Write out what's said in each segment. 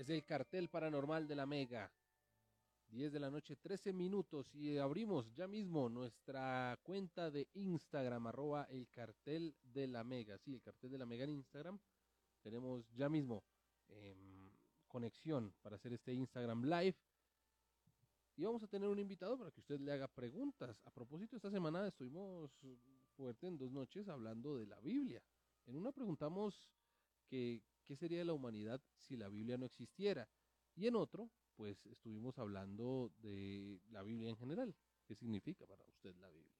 Es el cartel paranormal de la Mega. 10 de la noche, 13 minutos y abrimos ya mismo nuestra cuenta de Instagram, arroba el cartel de la Mega. Sí, el cartel de la Mega en Instagram. Tenemos ya mismo em, conexión para hacer este Instagram Live. Y vamos a tener un invitado para que usted le haga preguntas. A propósito, esta semana estuvimos fuerte en dos noches hablando de la Biblia. En una preguntamos que, qué sería la humanidad si la Biblia no existiera. Y en otro pues estuvimos hablando de la Biblia en general. ¿Qué significa para usted la Biblia?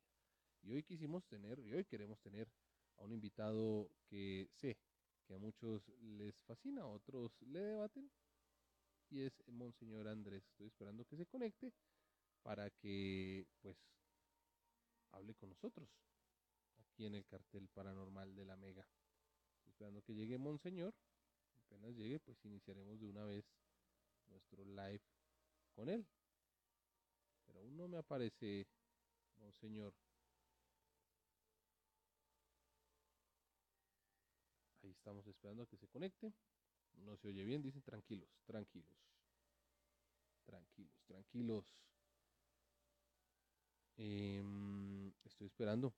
Y hoy quisimos tener, y hoy queremos tener a un invitado que sé que a muchos les fascina, a otros le debaten, y es Monseñor Andrés. Estoy esperando que se conecte para que, pues, hable con nosotros aquí en el cartel paranormal de la Mega. Estoy esperando que llegue Monseñor. Apenas llegue, pues iniciaremos de una vez nuestro live con él. Pero aún no me aparece, monseñor. Ahí estamos esperando a que se conecte. No se oye bien, dicen tranquilos, tranquilos. Tranquilos, tranquilos. Em, estoy esperando.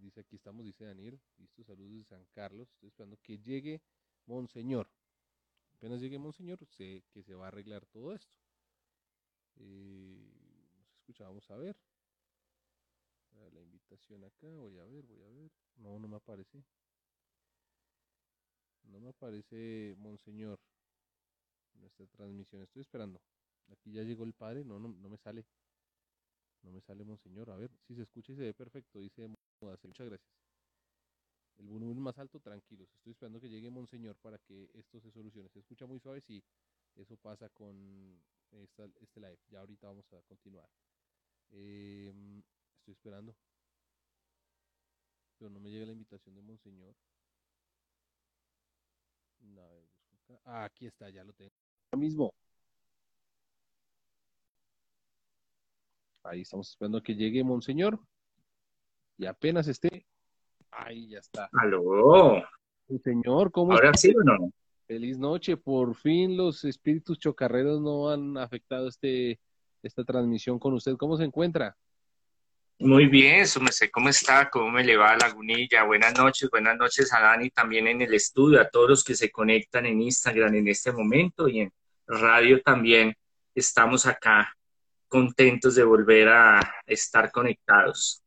Dice aquí estamos, dice Daniel. Listo, saludos de San Carlos. Estoy esperando que llegue Monseñor. Apenas llegue Monseñor, sé que se va a arreglar todo esto. Eh, nos escuchábamos a ver. La invitación acá, voy a ver, voy a ver. No, no me aparece. No me aparece Monseñor. Nuestra transmisión. Estoy esperando. Aquí ya llegó el padre. No, no, no me sale. No me sale Monseñor. A ver, si se escucha y se ve perfecto. Dice Muchas gracias el volumen más alto, tranquilos. Estoy esperando que llegue Monseñor para que esto se solucione. Se escucha muy suave, sí. Eso pasa con este live. Ya ahorita vamos a continuar. Em, estoy esperando. Pero no me llega la invitación de Monseñor. Ah, aquí está, ya lo tengo. Ahora mismo. Ahí estamos esperando que llegue Monseñor. Y apenas esté, Ahí ya está. Aló. señor, ¿cómo ¿Ahora sí o no? Feliz noche. Por fin los espíritus chocarreros no han afectado este, esta transmisión con usted. ¿Cómo se encuentra? Muy bien, sé ¿cómo está? ¿Cómo me le va a Lagunilla? Buenas noches, buenas noches a Dani también en el estudio, a todos los que se conectan en Instagram en este momento y en radio también. Estamos acá contentos de volver a estar conectados.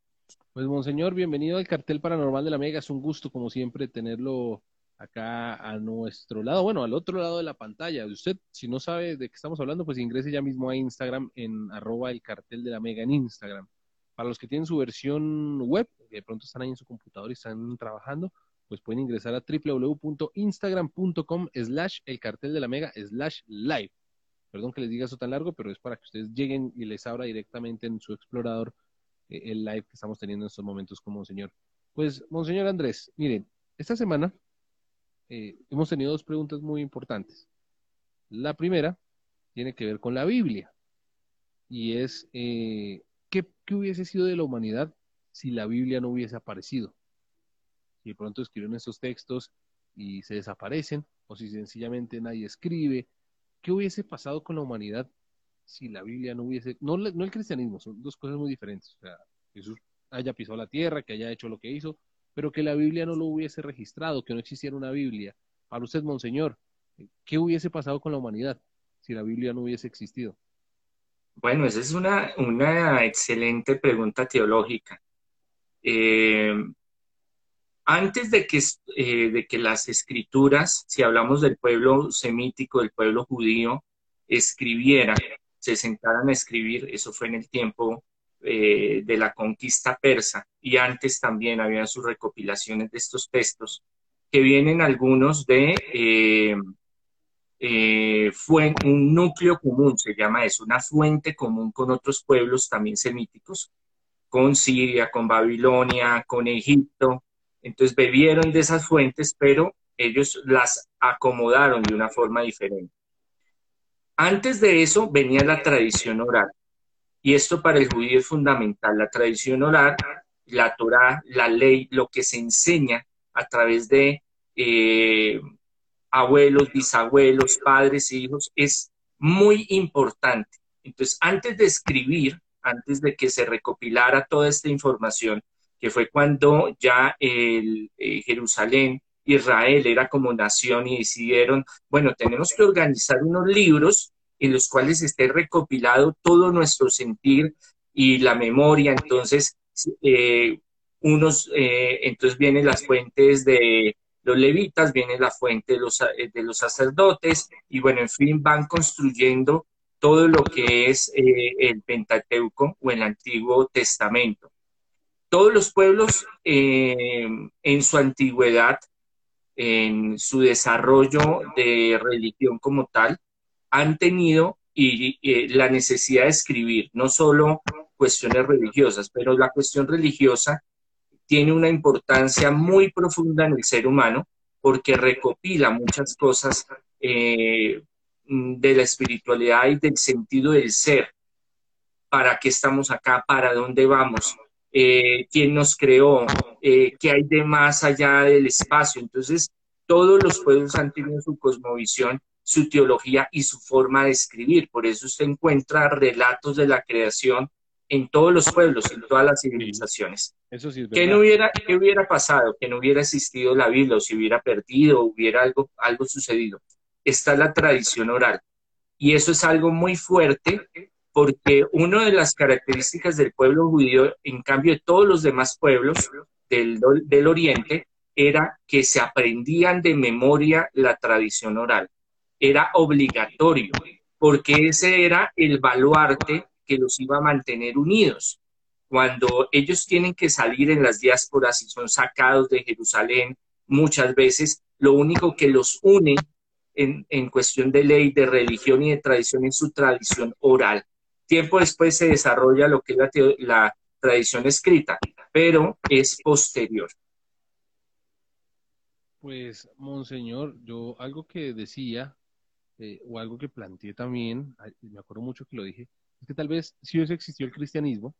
Pues, Monseñor, bienvenido al cartel paranormal de la Mega. Es un gusto, como siempre, tenerlo acá a nuestro lado, bueno, al otro lado de la pantalla. Usted, si no sabe de qué estamos hablando, pues ingrese ya mismo a Instagram en arroba el cartel de la Mega en Instagram. Para los que tienen su versión web, que de pronto están ahí en su computador y están trabajando, pues pueden ingresar a www.instagram.com slash el cartel de la Mega slash live. Perdón que les diga eso tan largo, pero es para que ustedes lleguen y les abra directamente en su explorador el live que estamos teniendo en estos momentos con Monseñor. Pues, Monseñor Andrés, miren, esta semana eh, hemos tenido dos preguntas muy importantes. La primera tiene que ver con la Biblia y es, eh, ¿qué, hubiese sido de la humanidad si la Biblia no hubiese aparecido? Si de pronto escriben esos textos y se desaparecen, o si sencillamente nadie escribe, ¿qué hubiese pasado con la humanidad si la Biblia no hubiese, no, no el cristianismo, son dos cosas muy diferentes. O sea, Jesús haya pisado la tierra, que haya hecho lo que hizo, pero que la Biblia no lo hubiese registrado, que no existiera una Biblia. Para usted, Monseñor, ¿qué hubiese pasado con la humanidad si la Biblia no hubiese existido? Bueno, esa es una, una excelente pregunta teológica. Eh, antes de que, eh, de que las escrituras, si hablamos del pueblo semítico, del pueblo judío, escribieran, se sentaron a escribir, eso fue en el tiempo eh, de la conquista persa, y antes también había sus recopilaciones de estos textos, que vienen algunos de eh, eh, fue un núcleo común, se llama eso, una fuente común con otros pueblos también semíticos, con Siria, con Babilonia, con Egipto. Entonces bebieron de esas fuentes, pero ellos las acomodaron de una forma diferente. Antes de eso venía la tradición oral. Y esto para el judío es fundamental. La tradición oral, la Torah, la ley, lo que se enseña a través de, eh, abuelos, bisabuelos, padres e hijos, es muy importante. Entonces, antes de escribir, antes de que se recopilara toda esta información, que fue cuando ya el, eh, Jerusalén, Israel era como nación y decidieron, bueno, tenemos que organizar unos libros en los cuales esté recopilado todo nuestro sentir y la memoria. Entonces, eh, unos, eh, entonces vienen las fuentes de los levitas, viene la fuente de los, eh, de los sacerdotes, y bueno, en fin, van construyendo todo lo que es el Pentateuco o el Antiguo Testamento. Todos los pueblos en su antigüedad, en su desarrollo de religión como tal, han tenido y, la necesidad de escribir, no solo cuestiones religiosas, pero la cuestión religiosa tiene una importancia muy profunda en el ser humano porque recopila muchas cosas eh, de la espiritualidad y del sentido del ser. ¿Para qué estamos acá? ¿Para dónde vamos? Eh, ¿Quién nos creó? Eh, ¿Qué hay de más allá del espacio? Entonces, todos los pueblos han tenido su cosmovisión, su teología y su forma de escribir. Por eso usted encuentra relatos de la creación en todos los pueblos, en todas las civilizaciones. Eso sí ¿Qué, no hubiera, ¿Qué hubiera pasado? Que no hubiera existido la Biblia, o si hubiera perdido, o hubiera algo, algo sucedido. Está la tradición oral. Y eso es algo muy fuerte porque una de las características del pueblo judío, en cambio de todos los demás pueblos del, Oriente, era que se aprendían de memoria la tradición oral. Era obligatorio, porque ese era el baluarte que los iba a mantener unidos. Cuando ellos tienen que salir en las diásporas y son sacados de Jerusalén, muchas veces lo único que los une en cuestión de ley, de religión y de tradición es su tradición oral. Tiempo después se desarrolla lo que es la, tradición escrita, pero es posterior. Pues, Monseñor, yo algo que decía, eh, o algo que planteé también, me acuerdo mucho que lo dije, es que tal vez sí existido el cristianismo,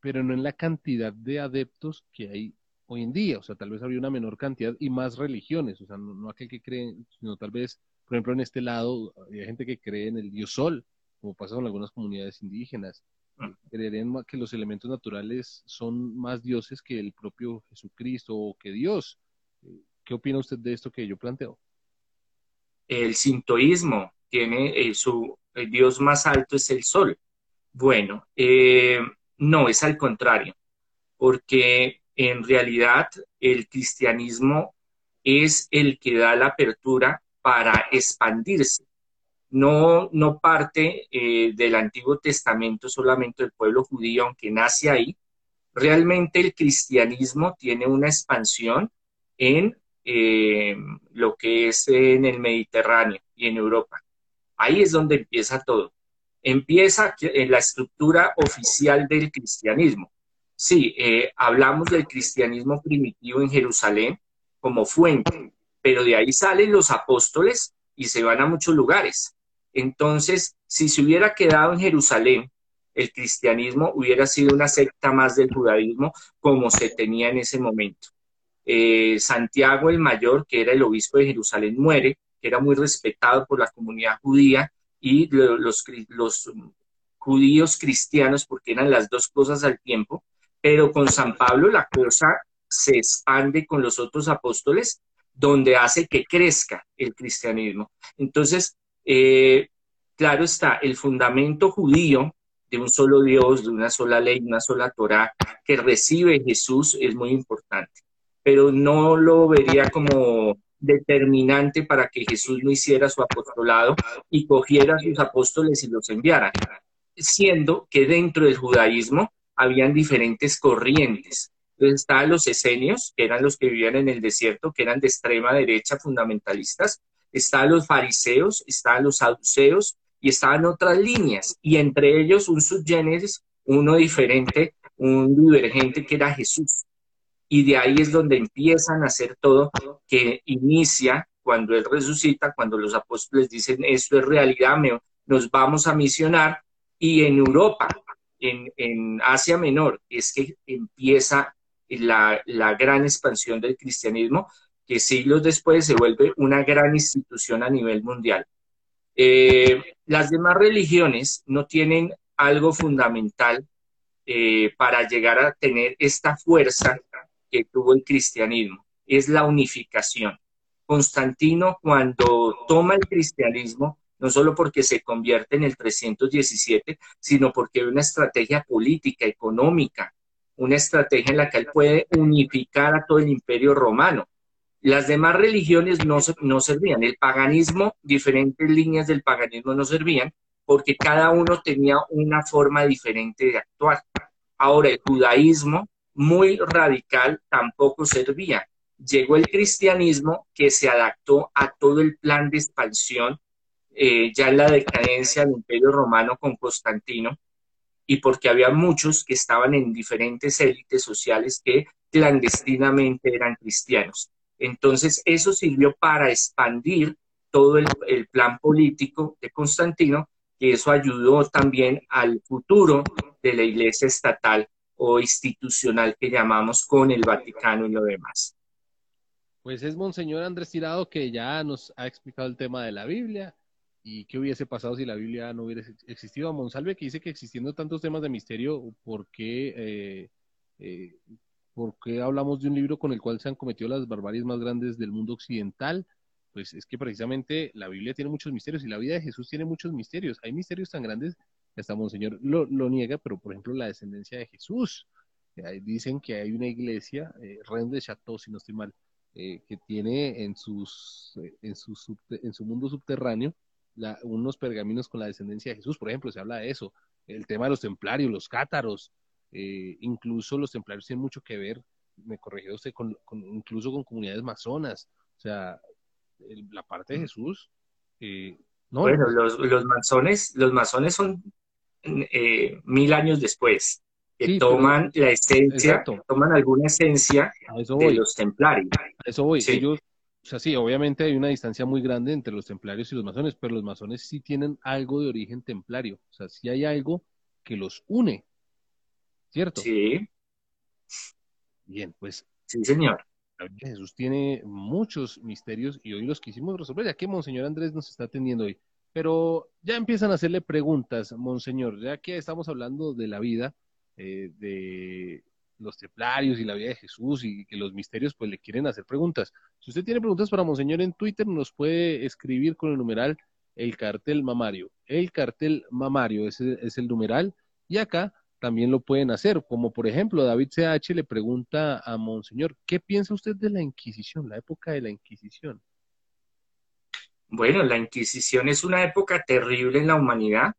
pero no en la cantidad de adeptos que hay hoy en día. O sea, tal vez habría una menor cantidad y más religiones. O sea, no, aquel que cree, sino tal vez, por ejemplo, en este lado, hay gente que cree en el dios sol, como pasa con algunas comunidades indígenas. Ah. Creerían que los elementos naturales son más dioses que el propio Jesucristo o que Dios. ¿Qué opina usted de esto que yo planteo? El sintoísmo tiene eh, su el dios más alto es el sol. Bueno, eh, no, es al contrario, porque en realidad el cristianismo es el que da la apertura para expandirse. No, no parte eh, del Antiguo Testamento solamente el pueblo judío, aunque nace ahí. Realmente el cristianismo tiene una expansión en eh, lo que es en el Mediterráneo y en Europa. Ahí es donde empieza todo. Empieza en la estructura oficial del cristianismo. Sí, eh, hablamos del cristianismo primitivo en Jerusalén como fuente, pero de ahí salen los apóstoles y se van a muchos lugares. Entonces, si se hubiera quedado en Jerusalén, el cristianismo hubiera sido una secta más del judaísmo como se tenía en ese momento. Eh, Santiago el Mayor, que era el obispo de Jerusalén, muere que era muy respetado por la comunidad judía y los, los judíos cristianos, porque eran las dos cosas al tiempo, pero con San Pablo la cosa se expande con los otros apóstoles, donde hace que crezca el cristianismo. Entonces, eh, claro está, el fundamento judío de un solo Dios, de una sola ley, una sola Torah, que recibe Jesús es muy importante, pero no lo vería como determinante para que Jesús no hiciera su apostolado y cogiera a sus apóstoles y los enviara, siendo que dentro del judaísmo habían diferentes corrientes. Entonces estaban los esenios, que eran los que vivían en el desierto, que eran de extrema derecha fundamentalistas, estaban los fariseos, estaban los saduceos y estaban otras líneas, y entre ellos un subgénesis, uno diferente, un divergente que era Jesús. Y de ahí es donde empiezan a hacer todo, que inicia cuando Él resucita, cuando los apóstoles dicen, esto es realidad, nos vamos a misionar, y en Europa, en, Asia Menor, es que empieza la, gran expansión del cristianismo, que siglos después se vuelve una gran institución a nivel mundial. Eh, las demás religiones no tienen algo fundamental eh, para llegar a tener esta fuerza que tuvo el cristianismo, es la unificación. Constantino cuando toma el cristianismo, no solo porque se convierte en el 317, sino porque hay una estrategia política, económica, una estrategia en la que él puede unificar a todo el imperio romano. Las demás religiones no, no servían. El paganismo, diferentes líneas del paganismo no servían porque cada uno tenía una forma diferente de actuar. Ahora, el judaísmo, muy radical, tampoco servía. Llegó el cristianismo que se adaptó a todo el plan de expansión, eh, ya en la decadencia del imperio romano con Constantino, y porque había muchos que estaban en diferentes élites sociales que clandestinamente eran cristianos. Entonces, eso sirvió para expandir todo el, plan político de Constantino, que eso ayudó también al futuro de la iglesia estatal o institucional que llamamos con el Vaticano y lo demás. Pues es Monseñor Andrés Tirado que ya nos ha explicado el tema de la Biblia, y qué hubiese pasado si la Biblia no hubiera existido. A Monsalve que dice que existiendo tantos temas de misterio, ¿por qué, eh, eh, ¿por qué hablamos de un libro con el cual se han cometido las barbaries más grandes del mundo occidental? Pues es que precisamente la Biblia tiene muchos misterios y la vida de Jesús tiene muchos misterios. Hay misterios tan grandes que hasta Monseñor lo, niega, pero por ejemplo la descendencia de Jesús. dicen que hay una iglesia, eh, Rennes de Chateau, si no estoy mal, eh, que tiene en, sus, en, su, en su mundo subterráneo unos pergaminos con la descendencia de Jesús, por ejemplo, se habla de eso, el tema de los templarios, los cátaros, eh, incluso los templarios tienen mucho que ver, me corrigió usted, con, incluso con comunidades masonas, o sea, la parte de mm. Jesús. Eh, no, bueno, los, los, masones, los masones son eh, mil años después, que toman la esencia, toman alguna esencia de los templarios. A eso voy, ellos o sea, sí, obviamente hay una distancia muy grande entre los templarios y los masones, pero los masones sí tienen algo de origen templario. O sea, sí hay algo que los une. ¿Cierto? Sí. Bien, pues. Sí, señor. Jesús tiene muchos misterios y hoy los quisimos resolver, ya que Monseñor Andrés nos está atendiendo hoy. Pero ya empiezan a hacerle preguntas, Monseñor, ya que estamos hablando de la vida, eh, de los templarios y la vida de Jesús y que los misterios pues le quieren hacer preguntas. Si usted tiene preguntas para Monseñor en Twitter, nos puede escribir con el numeral el cartel mamario. El cartel mamario ese es el numeral y acá también lo pueden hacer, como por ejemplo David CH le pregunta a Monseñor, ¿qué piensa usted de la Inquisición, la época de la Inquisición? Bueno, la Inquisición es una época terrible en la humanidad,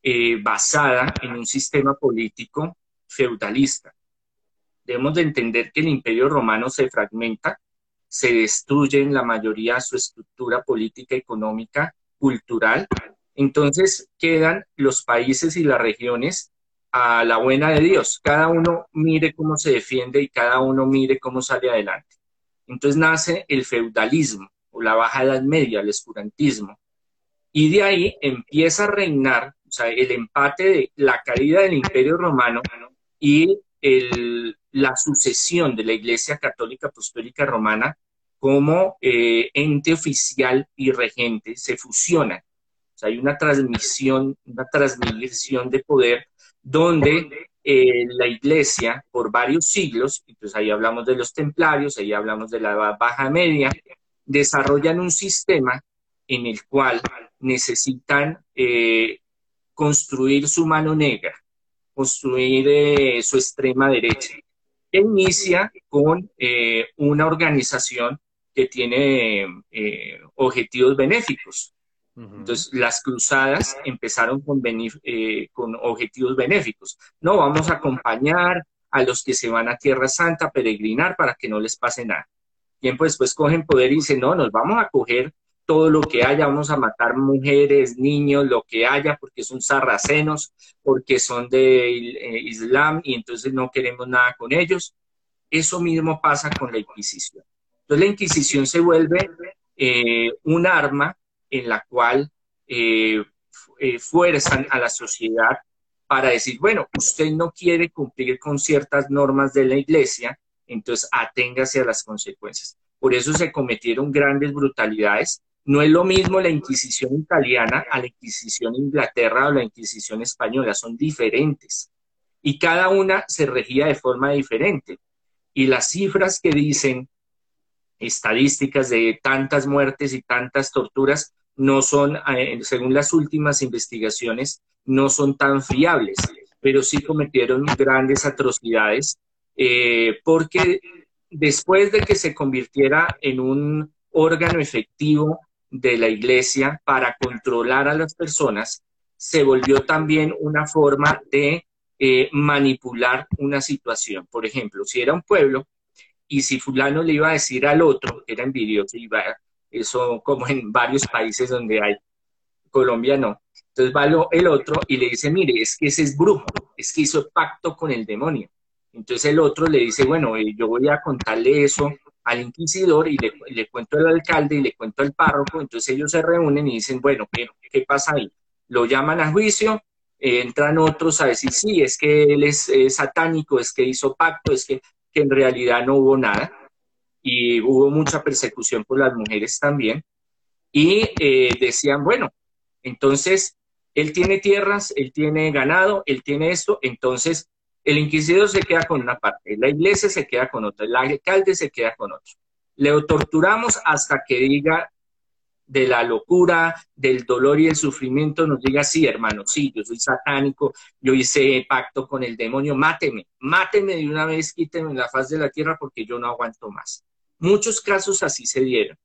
eh, basada en un sistema político feudalista debemos de entender que el imperio romano se fragmenta, se destruye en la mayoría su estructura política, económica, cultural. Entonces quedan los países y las regiones a la buena de Dios. Cada uno mire cómo se defiende y cada uno mire cómo sale adelante. Entonces nace el feudalismo o la baja edad media, el escurantismo. Y de ahí empieza a reinar, o sea, el empate de la caída del imperio romano y el, la sucesión de la Iglesia Católica Apostólica Romana como eh, ente oficial y regente se fusionan. O sea, hay una transmisión, una transmisión de poder donde eh, la Iglesia por varios siglos, entonces ahí hablamos de los templarios, ahí hablamos de la Baja Media, desarrollan un sistema en el cual necesitan eh, construir su mano negra, construir su extrema derecha inicia con eh, una organización que tiene eh, objetivos benéficos. Entonces, las cruzadas empezaron con, eh, con objetivos benéficos. No, vamos a acompañar a los que se van a Tierra Santa a peregrinar para que no les pase nada. Tiempo después cogen poder y dicen, no, nos vamos a coger todo lo que haya, vamos a matar mujeres, niños, lo que haya, porque son sarracenos, porque son de eh, Islam y entonces no queremos nada con ellos. Eso mismo pasa con la Inquisición. Entonces la Inquisición se vuelve eh, un arma en la cual eh, fuerzan a la sociedad para decir, bueno, usted no quiere cumplir con ciertas normas de la iglesia, entonces aténgase a las consecuencias. por eso se cometieron grandes brutalidades. No es lo mismo la Inquisición italiana a la Inquisición Inglaterra o la Inquisición española, son diferentes. Y cada una se regía de forma diferente. Y las cifras que dicen estadísticas de tantas muertes y tantas torturas no son, eh, según las últimas investigaciones, no son tan fiables, pero sí cometieron grandes atrocidades, eh, porque después de que se convirtiera en un órgano efectivo de la iglesia para controlar a las personas, se volvió también una forma de eh, manipular una situación. Por ejemplo, si era un pueblo y si fulano le iba a decir al otro, era envidioso, iba, eso como en varios países donde hay, Colombia no. Entonces va el otro y le dice, mire, es que ese es brujo, es que hizo pacto con el demonio. Entonces el otro le dice, bueno, eh, yo voy a contarle eso al inquisidor y le, cuento al alcalde y le cuento al párroco. Entonces ellos se reúnen y dicen, bueno, ¿qué, qué pasa ahí? Lo llaman a juicio, eh, entran otros a decir, sí, es que él es, satánico, es que hizo pacto, es que que en realidad no hubo nada y hubo mucha persecución por las mujeres también. Y eh, decían, bueno, entonces él tiene tierras, él tiene ganado, él tiene esto, entonces el inquisidor se queda con una parte, la iglesia se queda con otra, el alcalde se queda con otro. Le torturamos hasta que diga de la locura, del dolor y el sufrimiento, nos diga, sí, hermano, sí, yo soy satánico, yo hice pacto con el demonio, máteme, máteme de una vez, quíteme la faz de la tierra porque yo no aguanto más. Muchos casos así se dieron,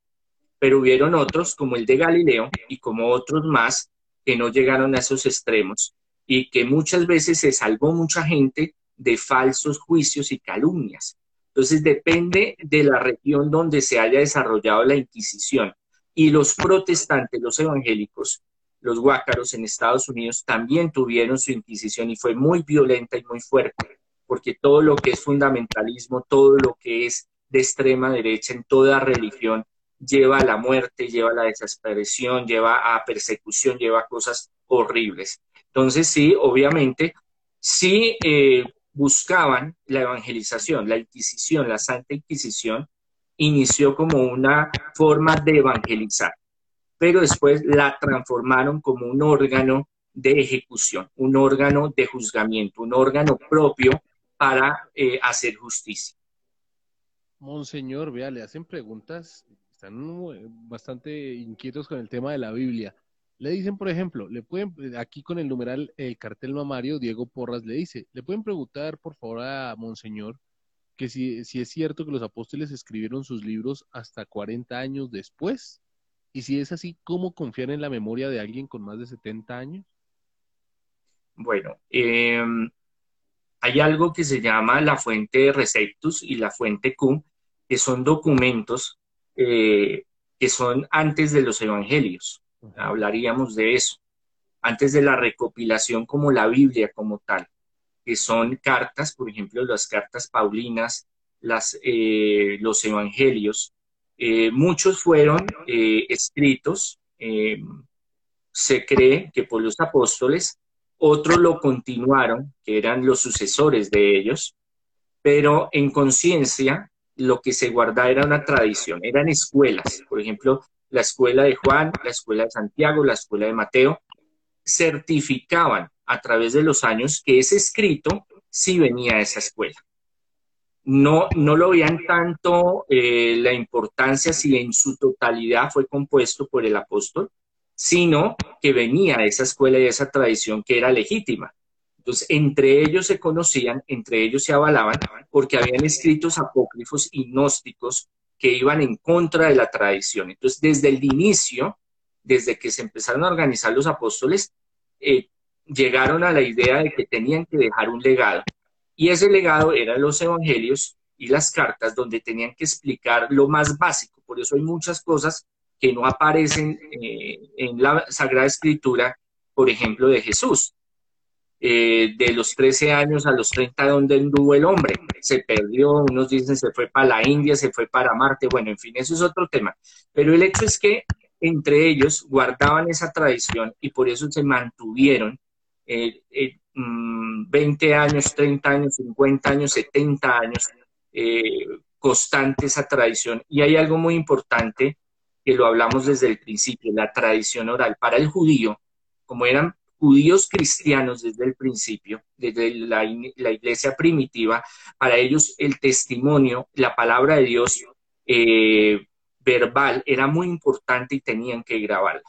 pero hubieron otros, como el de Galileo y como otros más, que no llegaron a esos extremos y que muchas veces se salvó mucha gente de falsos juicios y calumnias. Entonces depende de la región donde se haya desarrollado la Inquisición y los protestantes, los evangélicos, los guácaros en Estados Unidos también tuvieron su inquisición y fue muy violenta y muy fuerte, porque todo lo que es fundamentalismo, todo lo que es de extrema derecha en toda religión, lleva a la muerte, lleva a la desesperación, lleva a persecución, lleva a cosas horribles. Entonces sí, obviamente, sí eh, buscaban la evangelización, la Inquisición, la Santa Inquisición, inició como una forma de evangelizar, pero después la transformaron como un órgano de ejecución, un órgano de juzgamiento, un órgano propio para eh, hacer justicia. Monseñor, vea, le hacen preguntas, están bastante inquietos con el tema de la Biblia. Le dicen, por ejemplo, le pueden, aquí con el numeral, el cartel mamario, Diego Porras le dice, le pueden preguntar, por favor, a Monseñor, que si, es cierto que los apóstoles escribieron sus libros hasta 40 años después. Y si es así, ¿cómo confiar en la memoria de alguien con más de 70 años? Bueno, em, hay algo que se llama la fuente Receptus y la fuente Q, que son documentos eh, que son antes de los evangelios. Hablaríamos de eso, antes de la recopilación como la Biblia como tal que son cartas, por ejemplo, las cartas paulinas, las, eh, los evangelios. Eh, muchos fueron eh, escritos, se cree que por los apóstoles, otros lo continuaron, que eran los sucesores de ellos, pero en conciencia lo que se guardaba era una tradición, eran escuelas, por ejemplo, la escuela de Juan, la escuela de Santiago, la escuela de Mateo, certificaban a través de los años que ese escrito sí venía de esa escuela. No, no lo veían tanto eh, la importancia si en su totalidad fue compuesto por el apóstol, sino que venía de esa escuela y de esa tradición que era legítima. Entonces, entre ellos se conocían, entre ellos se avalaban, porque habían escritos apócrifos y gnósticos que iban en contra de la tradición. Entonces, desde el inicio, desde que se empezaron a organizar los apóstoles, eh, llegaron a la idea de que tenían que dejar un legado. Y ese legado eran los evangelios y las cartas donde tenían que explicar lo más básico. Por eso hay muchas cosas que no aparecen eh, en la Sagrada Escritura, por ejemplo, de Jesús. Eh, de los 13 años a los 30, donde anduvo el hombre. Se perdió, unos dicen se fue para la India, se fue para Marte, bueno, en fin, eso es otro tema. Pero el hecho es que entre ellos guardaban esa tradición y por eso se mantuvieron 20 mm, años, 30 años, 50 años, 70 años, eh, constante esa tradición. Y hay algo muy importante que lo hablamos desde el principio, la tradición oral. Para el judío, como eran judíos cristianos desde el principio, desde la, iglesia primitiva, para ellos el testimonio, la palabra de Dios eh, verbal era muy importante y tenían que grabarla.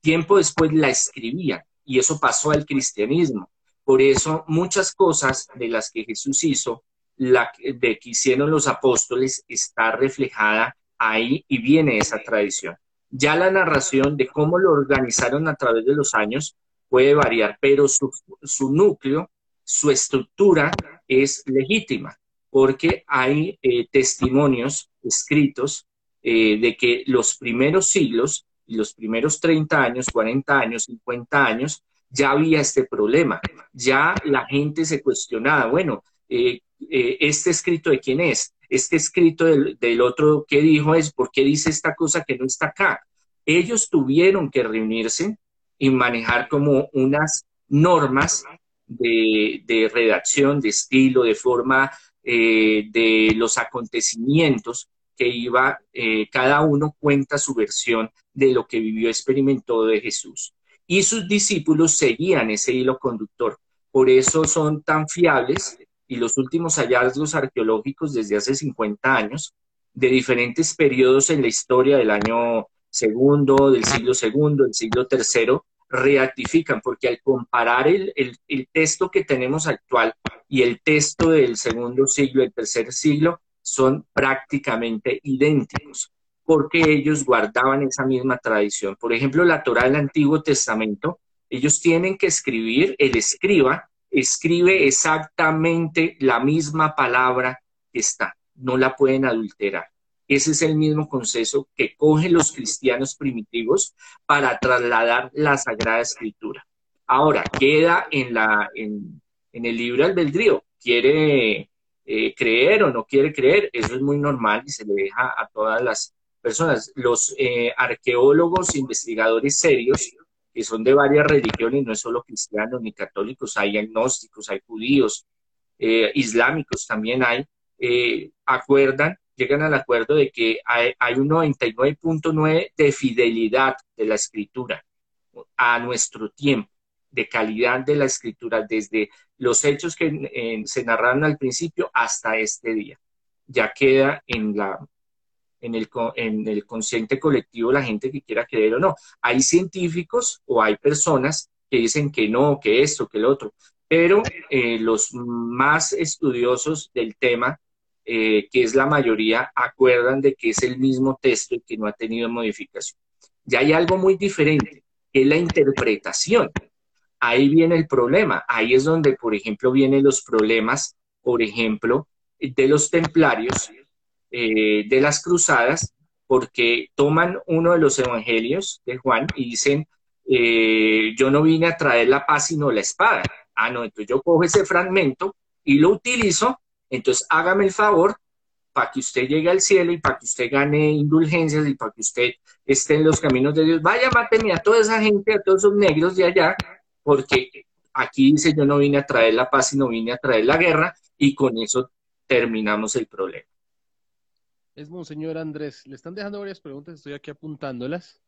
Tiempo después la escribían y eso pasó al cristianismo. Por eso muchas cosas de las que Jesús hizo, la, de que hicieron los apóstoles, está reflejada ahí y viene esa tradición. Ya la narración de cómo lo organizaron a través de los años puede variar, pero su, núcleo, su estructura es legítima, porque hay eh, testimonios escritos eh, de que los primeros siglos, los primeros 30 años, 40 años, 50 años, ya había este problema. Ya la gente se cuestionaba, bueno, eh, este escrito de quién es, este escrito del, del, otro que dijo es, ¿por qué dice esta cosa que no está acá? Ellos tuvieron que reunirse y manejar como unas normas de, redacción, de estilo, de forma eh, de los acontecimientos que iba, eh, cada uno cuenta su versión de lo que vivió, experimentó de Jesús. Y sus discípulos seguían ese hilo conductor. Por eso son tan fiables y los últimos hallazgos arqueológicos desde hace 50 años, de diferentes periodos en la historia del año segundo, del siglo segundo, del siglo tercero, reactifican, porque al comparar el, texto que tenemos actual y el texto del segundo siglo, el tercer siglo, son prácticamente idénticos, porque ellos guardaban esa misma tradición. Por ejemplo, la Torah del Antiguo Testamento, ellos tienen que escribir, el escriba escribe exactamente la misma palabra que está, no la pueden adulterar. Ese es el mismo concepto que cogen los cristianos primitivos para trasladar la Sagrada Escritura. Ahora, queda en, la, en, el libro albedrío. ¿Quiere eh, creer o no quiere creer? Eso es muy normal y se le deja a todas las personas. Los eh, arqueólogos, investigadores serios, que son de varias religiones, no es solo cristianos ni católicos, hay agnósticos, hay judíos, eh, islámicos también hay, acuerdan llegan al acuerdo de que hay, un 99.9 de fidelidad de la escritura a nuestro tiempo, de calidad de la escritura, desde los hechos que se narraron al principio hasta este día. Ya queda en, la, en, el, en el consciente colectivo la gente que quiera creer o no. Hay científicos o hay personas que dicen que no, que esto, que lo otro, pero eh, los más estudiosos del tema eh, que es la mayoría, acuerdan de que es el mismo texto y que no ha tenido modificación. Ya hay algo muy diferente, que es la interpretación. Ahí viene el problema. Ahí es donde, por ejemplo, vienen los problemas, por ejemplo, de los templarios, eh, de las cruzadas, porque toman uno de los evangelios de Juan y dicen, eh, yo no vine a traer la paz sino la espada. Ah, no, entonces yo cojo ese fragmento y lo utilizo entonces, hágame el favor para que usted llegue al cielo y para que usted gane indulgencias y para que usted esté en los caminos de Dios. Vaya, máteme a toda esa gente, a todos esos negros de allá, porque aquí dice yo no vine a traer la paz, sino vine a traer la guerra y con eso terminamos el problema. Es Monseñor Andrés. Le están dejando varias preguntas, estoy aquí apuntándolas.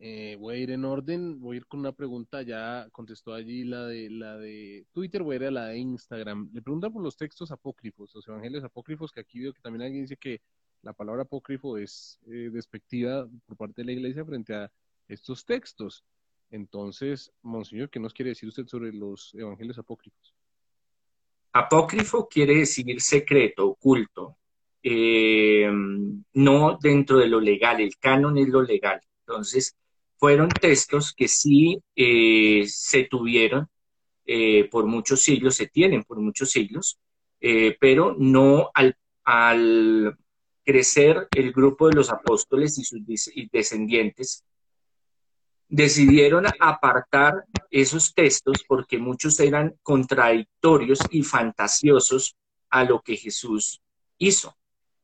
Eh, voy a ir en orden, voy a ir con una pregunta, ya contestó allí la de la de Twitter, voy a ir a la de Instagram. Le preguntan por los textos apócrifos, los evangelios apócrifos, que aquí veo que también alguien dice que la palabra apócrifo es eh, despectiva por parte de la iglesia frente a estos textos. Entonces, Monseñor, ¿qué nos quiere decir usted sobre los evangelios apócrifos? Apócrifo quiere decir secreto, oculto, eh, no dentro de lo legal, el canon es lo legal. Entonces, fueron textos que sí eh, se tuvieron eh, por muchos siglos, se tienen por muchos siglos, pero no al, crecer el grupo de los apóstoles y sus descendientes, decidieron apartar esos textos porque muchos eran contradictorios y fantasiosos a lo que Jesús hizo.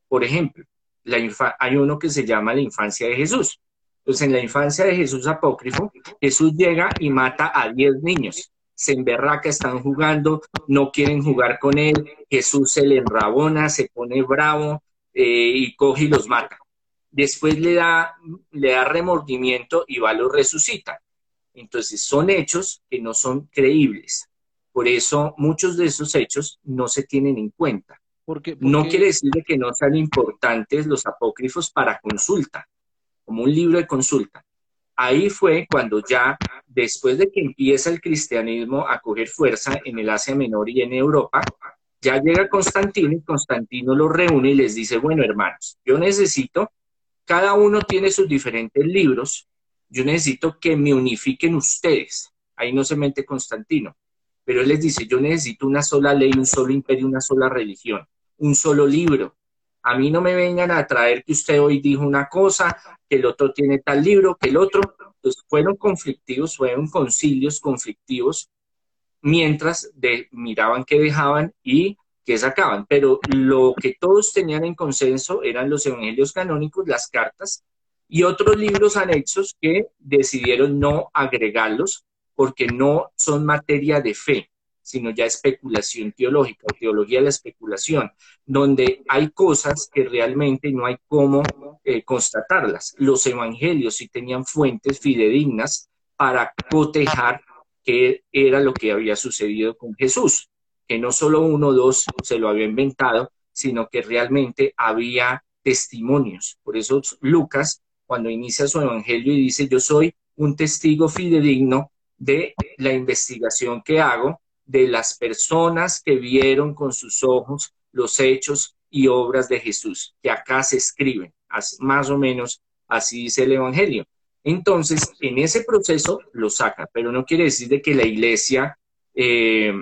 Por ejemplo, hay uno que se llama la infancia de Jesús. Pues en la infancia de Jesús apócrifo, Jesús llega y mata a 10 niños. Se emberraca, están jugando, no quieren jugar con él. Jesús se le enrabona, se pone bravo, y coge y los mata. Después le da, le da remordimiento y va lo resucita. Entonces son hechos que no son creíbles. Por eso muchos de esos hechos no se tienen en cuenta. Porque, No quiere decir que no sean importantes los apócrifos para consulta, como un libro de consulta. Ahí fue cuando ya, después de que empieza el cristianismo a coger fuerza en el Asia Menor y en Europa, ya llega Constantino y Constantino los reúne y les dice, bueno, hermanos, yo necesito, cada uno tiene sus diferentes libros, yo necesito que me unifiquen ustedes. Ahí no se mete Constantino, pero él les dice, yo necesito una sola ley, un solo imperio, una sola religión un solo libro. A mí no me vengan a traer que usted hoy dijo una cosa, que el otro tiene tal libro, que el otro. Pues fueron conflictivos, fueron concilios conflictivos, mientras de, miraban qué dejaban y qué sacaban. Pero lo que todos tenían en consenso eran los evangelios canónicos, las cartas y otros libros anexos que decidieron no agregarlos porque no son materia de fe sino ya especulación teológica o teología de la especulación, donde hay cosas que realmente no hay cómo eh, constatarlas. Los evangelios sí tenían fuentes fidedignas para cotejar qué era lo que había sucedido con Jesús, que no solo uno o dos se lo había inventado, sino que realmente había testimonios. Por eso Lucas, cuando inicia su evangelio y dice, yo soy un testigo fidedigno de la investigación que hago de las personas que vieron con sus ojos los hechos y obras de Jesús, que acá se escriben, más o menos así dice el Evangelio. Entonces, en ese proceso lo saca, pero no quiere decir de que la iglesia eh,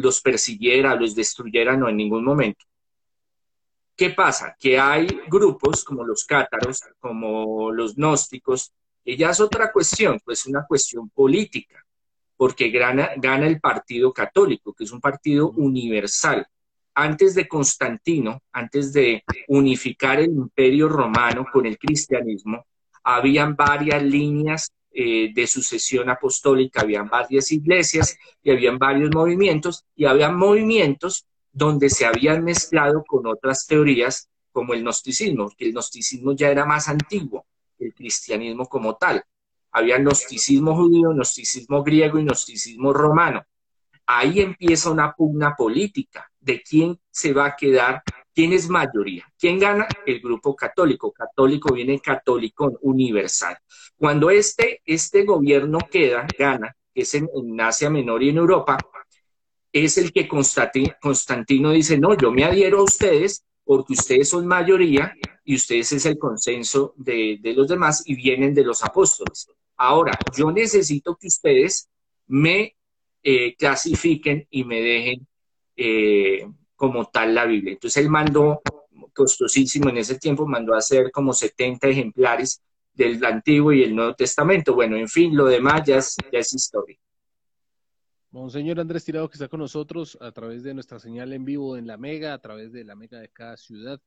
los persiguiera, los destruyera, no en ningún momento. ¿Qué pasa? Que hay grupos como los cátaros, como los gnósticos, que ya es otra cuestión, pues una cuestión política porque gana, gana el partido católico, que es un partido universal. Antes de Constantino, antes de unificar el imperio romano con el cristianismo, habían varias líneas eh, de sucesión apostólica, habían varias iglesias y habían varios movimientos, y había movimientos donde se habían mezclado con otras teorías como el gnosticismo, que el gnosticismo ya era más antiguo el cristianismo como tal. Había gnosticismo judío, gnosticismo griego y gnosticismo romano. Ahí empieza una pugna política de quién se va a quedar, quién es mayoría. ¿Quién gana? El grupo católico. Católico viene católico universal. Cuando este, este gobierno queda, gana, que es en, Asia Menor y en Europa, es el que Constantino dice, no, yo me adhiero a ustedes porque ustedes son mayoría y ustedes es el consenso de, los demás y vienen de los apóstoles. Ahora, yo necesito que ustedes me eh, clasifiquen y me dejen eh, como tal la Biblia. Entonces él mandó, costosísimo en ese tiempo, mandó a hacer como 70 ejemplares del Antiguo y el Nuevo Testamento. Bueno, en fin, lo demás ya es, historia. Monseñor Andrés Tirado que está con nosotros a través de nuestra señal en vivo en la Mega, a través de la Mega de cada ciudad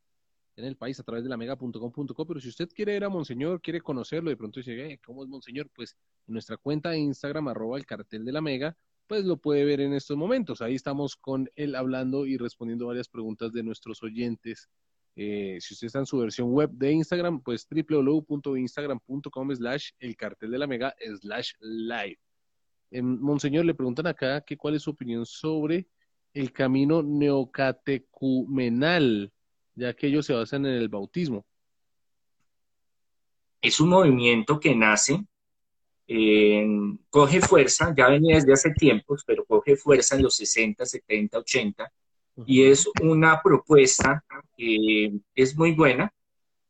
en el país, a través de la mega.com.co, pero si usted quiere ir a Monseñor, quiere conocerlo, de pronto dice, ¿cómo es Monseñor? Pues en nuestra cuenta de Instagram, arroba el cartel de la Mega, pues lo puede ver en estos momentos. Ahí estamos con él hablando y respondiendo varias preguntas de nuestros oyentes. Eh, si usted está en su versión web de Instagram, pues www.instagram.com slash el cartel de la Mega slash live. Monseñor, le preguntan acá que cuál es su opinión sobre el camino neocatecumenal, ya que ellos se basan en el bautismo. Es un movimiento que nace, coge fuerza, ya venía desde hace tiempos, pero coge fuerza en los 60, 70, 80, y es una propuesta que es muy buena,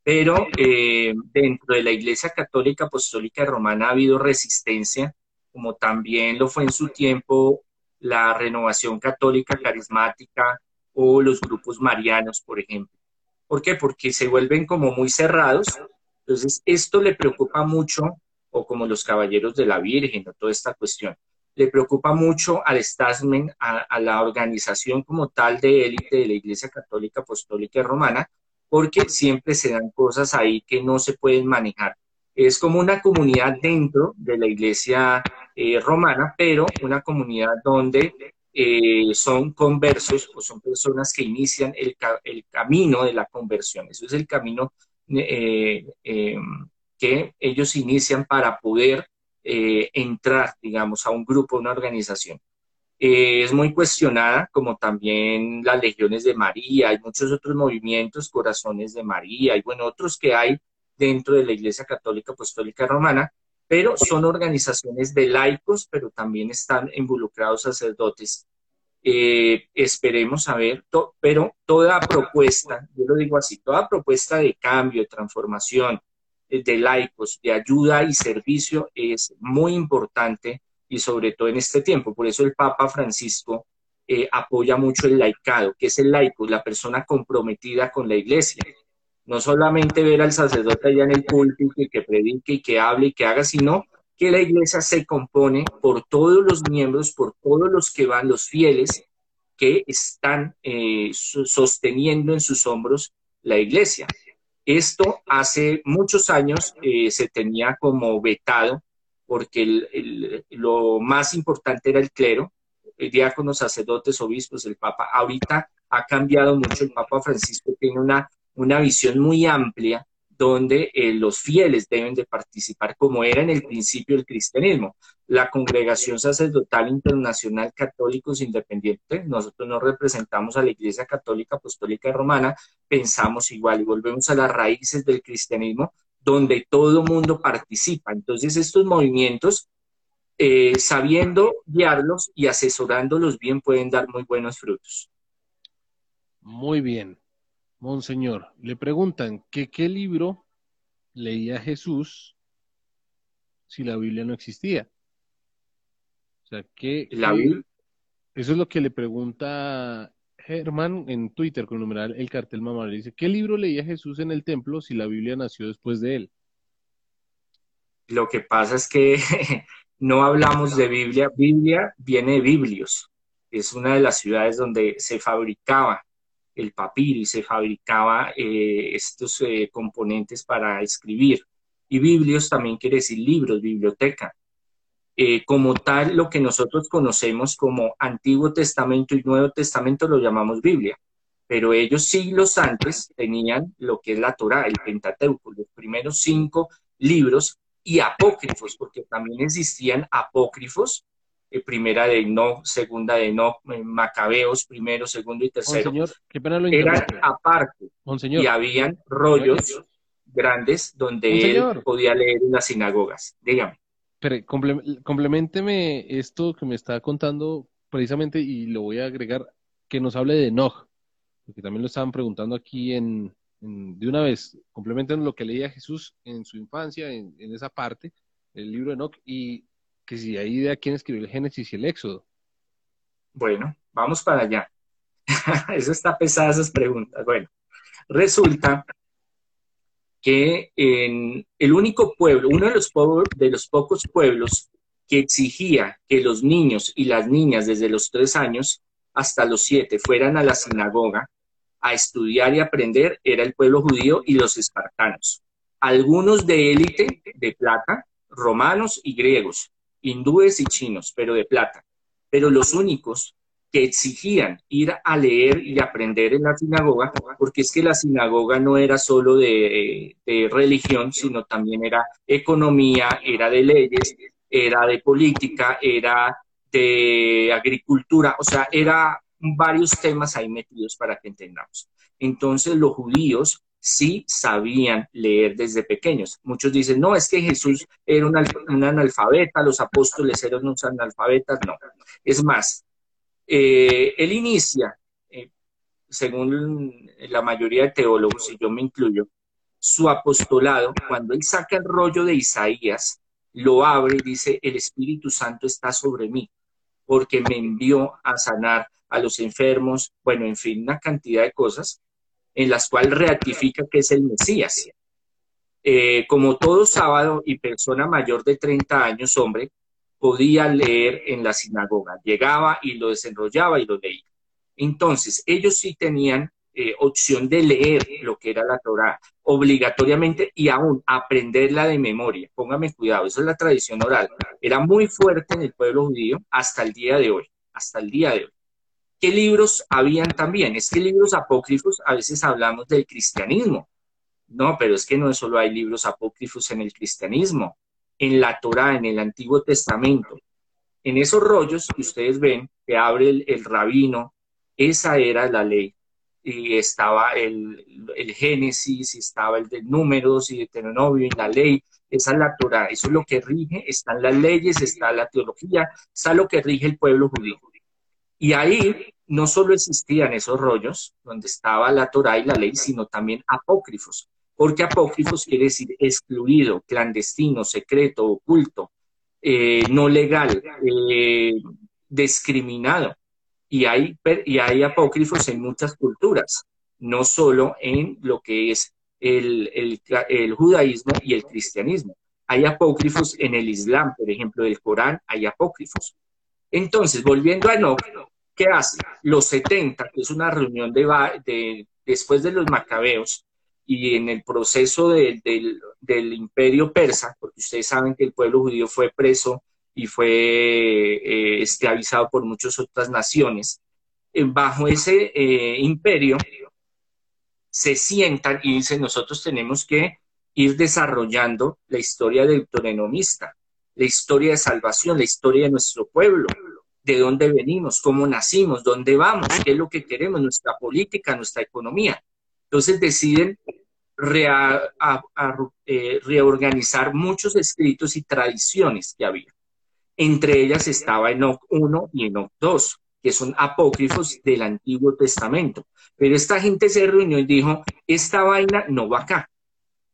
pero eh, dentro de la Iglesia Católica Apostólica Romana ha habido resistencia como también lo fue en su tiempo la renovación católica carismática o los grupos marianos, por ejemplo. ¿Por qué? Porque se vuelven como muy cerrados. Entonces, esto le preocupa mucho, o como los caballeros de la Virgen, o toda esta cuestión, le preocupa mucho al establishment, a, la organización como tal de élite de la Iglesia Católica Apostólica y Romana, porque siempre se dan cosas ahí que no se pueden manejar es como una comunidad dentro de la iglesia eh, romana, pero una comunidad donde eh, son conversos o son personas que inician el, camino de la conversión. Eso es el camino eh, que ellos inician para poder entrar, digamos, a un grupo, a una organización. es muy cuestionada, como también las legiones de María, hay muchos otros movimientos, corazones de María, y bueno, otros que hay dentro de la Iglesia Católica Apostólica Romana, pero son organizaciones de laicos, pero también están involucrados sacerdotes. Eh, esperemos a ver, pero toda propuesta, yo lo digo así, toda propuesta de cambio, de transformación, eh, de laicos, de ayuda y servicio es muy importante y sobre todo en este tiempo. Por eso el Papa Francisco eh, apoya mucho el laicado, que es el laico, la persona comprometida con la iglesia, no solamente ver al sacerdote allá en el púlpito y que predique y que hable y que haga, sino que la iglesia se compone por todos los miembros, por todos los que van, los fieles que están eh, sosteniendo en sus hombros la iglesia. Esto hace muchos años eh, se tenía como vetado porque lo más importante era el clero, el diáconos, sacerdotes, obispos, el papa. Ahorita ha cambiado mucho, el papa Francisco tiene una una visión muy amplia donde eh, los fieles deben de participar, como era en el principio del cristianismo. La Congregación Sacerdotal Internacional Católicos Independientes, nosotros no representamos a la Iglesia Católica Apostólica Romana, pensamos igual y volvemos a las raíces del cristianismo, donde todo mundo participa. Entonces, estos movimientos, eh, sabiendo guiarlos y asesorándolos bien, pueden dar muy buenos frutos. Muy bien. Monseñor, le preguntan que qué libro leía Jesús si la Biblia no existía. O sea, ¿qué, la Biblia? Eso es lo que le pregunta Germán en Twitter con el numeral El Cartel Mamá. Dice, ¿qué libro leía Jesús en el templo si la Biblia nació después de él? Lo que pasa es que no hablamos de Biblia. Biblia viene de Biblios. Es una de las ciudades donde se fabricaba el papiro y se fabricaba eh, estos eh, componentes para escribir. Y biblios también quiere decir libros, biblioteca. Eh, como tal, lo que nosotros conocemos como Antiguo Testamento y Nuevo Testamento lo llamamos Biblia, pero ellos siglos antes tenían lo que es la Torah, el Pentateuco, los primeros cinco libros y apócrifos, porque también existían apócrifos eh, primera de no, segunda de no, eh, Macabeos, primero, segundo y tercero, eran aparte. Y habían rollos grandes donde él podía leer en las sinagogas. Dígame. Pero complementeme esto que me está contando precisamente y lo voy a agregar, que nos hable de Enoch, porque también lo estaban preguntando aquí en, de una vez, complementen lo que leía Jesús en su infancia, en, esa parte, el libro de Enoch, y que si hay idea quién escribió el Génesis y el Éxodo. Bueno, vamos para allá. Eso está pesada esas preguntas. Bueno, resulta que en el único pueblo, uno de los, de los pocos pueblos que exigía que los niños y las niñas desde los tres años hasta los siete fueran a la sinagoga a estudiar y aprender era el pueblo judío y los espartanos. Algunos de élite de plata, romanos y griegos, hindúes y chinos, pero de plata. Pero los únicos que exigían ir a leer y aprender en la sinagoga, porque es que la sinagoga no era solo de, religión, sino también era economía, era de leyes, era de política, era de agricultura, o sea, era varios temas ahí metidos para que entendamos. Entonces los judíos sí sabían leer desde pequeños. Muchos dicen, no, es que Jesús era un, analfabeta, los apóstoles eran unos analfabetas. No. Es más, eh, él inicia, eh, según la mayoría de teólogos, y yo me incluyo, su apostolado, cuando él saca el rollo de Isaías, lo abre y dice, el Espíritu Santo está sobre mí, porque me envió a sanar a los enfermos, bueno, en fin, una cantidad de cosas en las cuales ratifica que es el Mesías. Eh, como todo sábado y persona mayor de 30 años, hombre, podía leer en la sinagoga. Llegaba y lo desenrollaba y lo leía. Entonces, ellos sí tenían eh, opción de leer lo que era la Torah obligatoriamente y aún aprenderla de memoria. Póngame cuidado, eso es la tradición oral. Era muy fuerte en el pueblo judío hasta el día de hoy. hasta el día de hoy. ¿Qué libros habían también? Es que libros apócrifos, a veces hablamos del cristianismo. No, pero es que no solo hay libros apócrifos en el cristianismo. En la Torá, en el Antiguo Testamento, en esos rollos que ustedes ven, que abre el, rabino, esa era la ley. Y estaba el, Génesis, y estaba el de números y Deuteronomio y la ley. Esa es la Torah, eso es lo que rige, están las leyes, está la teología, está lo que rige el pueblo judío. Y ahí no solo existían esos rollos donde estaba la Torah y la ley, sino también apócrifos, porque apócrifos quiere decir excluido, clandestino, secreto, oculto, eh, no legal, eh, discriminado. Y hay, y hay apócrifos en muchas culturas, no solo en lo que es el, el, judaísmo y el cristianismo. Hay apócrifos en el Islam, por ejemplo, del Corán, hay apócrifos. Entonces, volviendo a Enoch, ¿qué hace? Los 70, que es una reunión de, de después de los macabeos, y en el proceso del, imperio persa, porque ustedes saben que el pueblo judío fue preso y fue eh, esclavizado por muchas otras naciones, bajo ese eh, imperio se sientan y dicen nosotros tenemos que ir desarrollando la historia del deuteronomista, la historia de salvación, la historia de nuestro pueblo, de dónde venimos, cómo nacimos, dónde vamos, qué es lo que queremos, nuestra política, nuestra economía. Entonces deciden eh, reorganizar muchos escritos y tradiciones que había. Entre ellas estaba Enoch 1 y Enoch 2, que son apócrifos del Antiguo Testamento. Pero esta gente se reunió y dijo, esta vaina no va acá,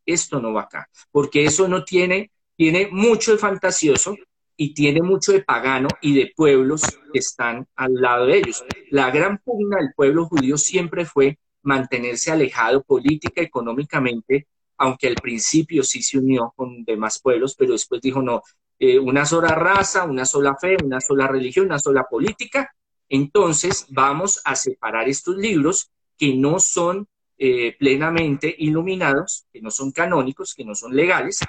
esto no va acá, porque eso no tiene, tiene mucho de fantasioso y tiene mucho de pagano y de pueblos que están al lado de ellos. La gran pugna del pueblo judío siempre fue mantenerse alejado política, económicamente, aunque al principio sí se unió con demás pueblos, pero después dijo, no, eh, una sola raza, una sola fe, una sola religión, una sola política. Entonces vamos a separar estos libros que no son eh, plenamente iluminados, que no son canónicos, que no son legales,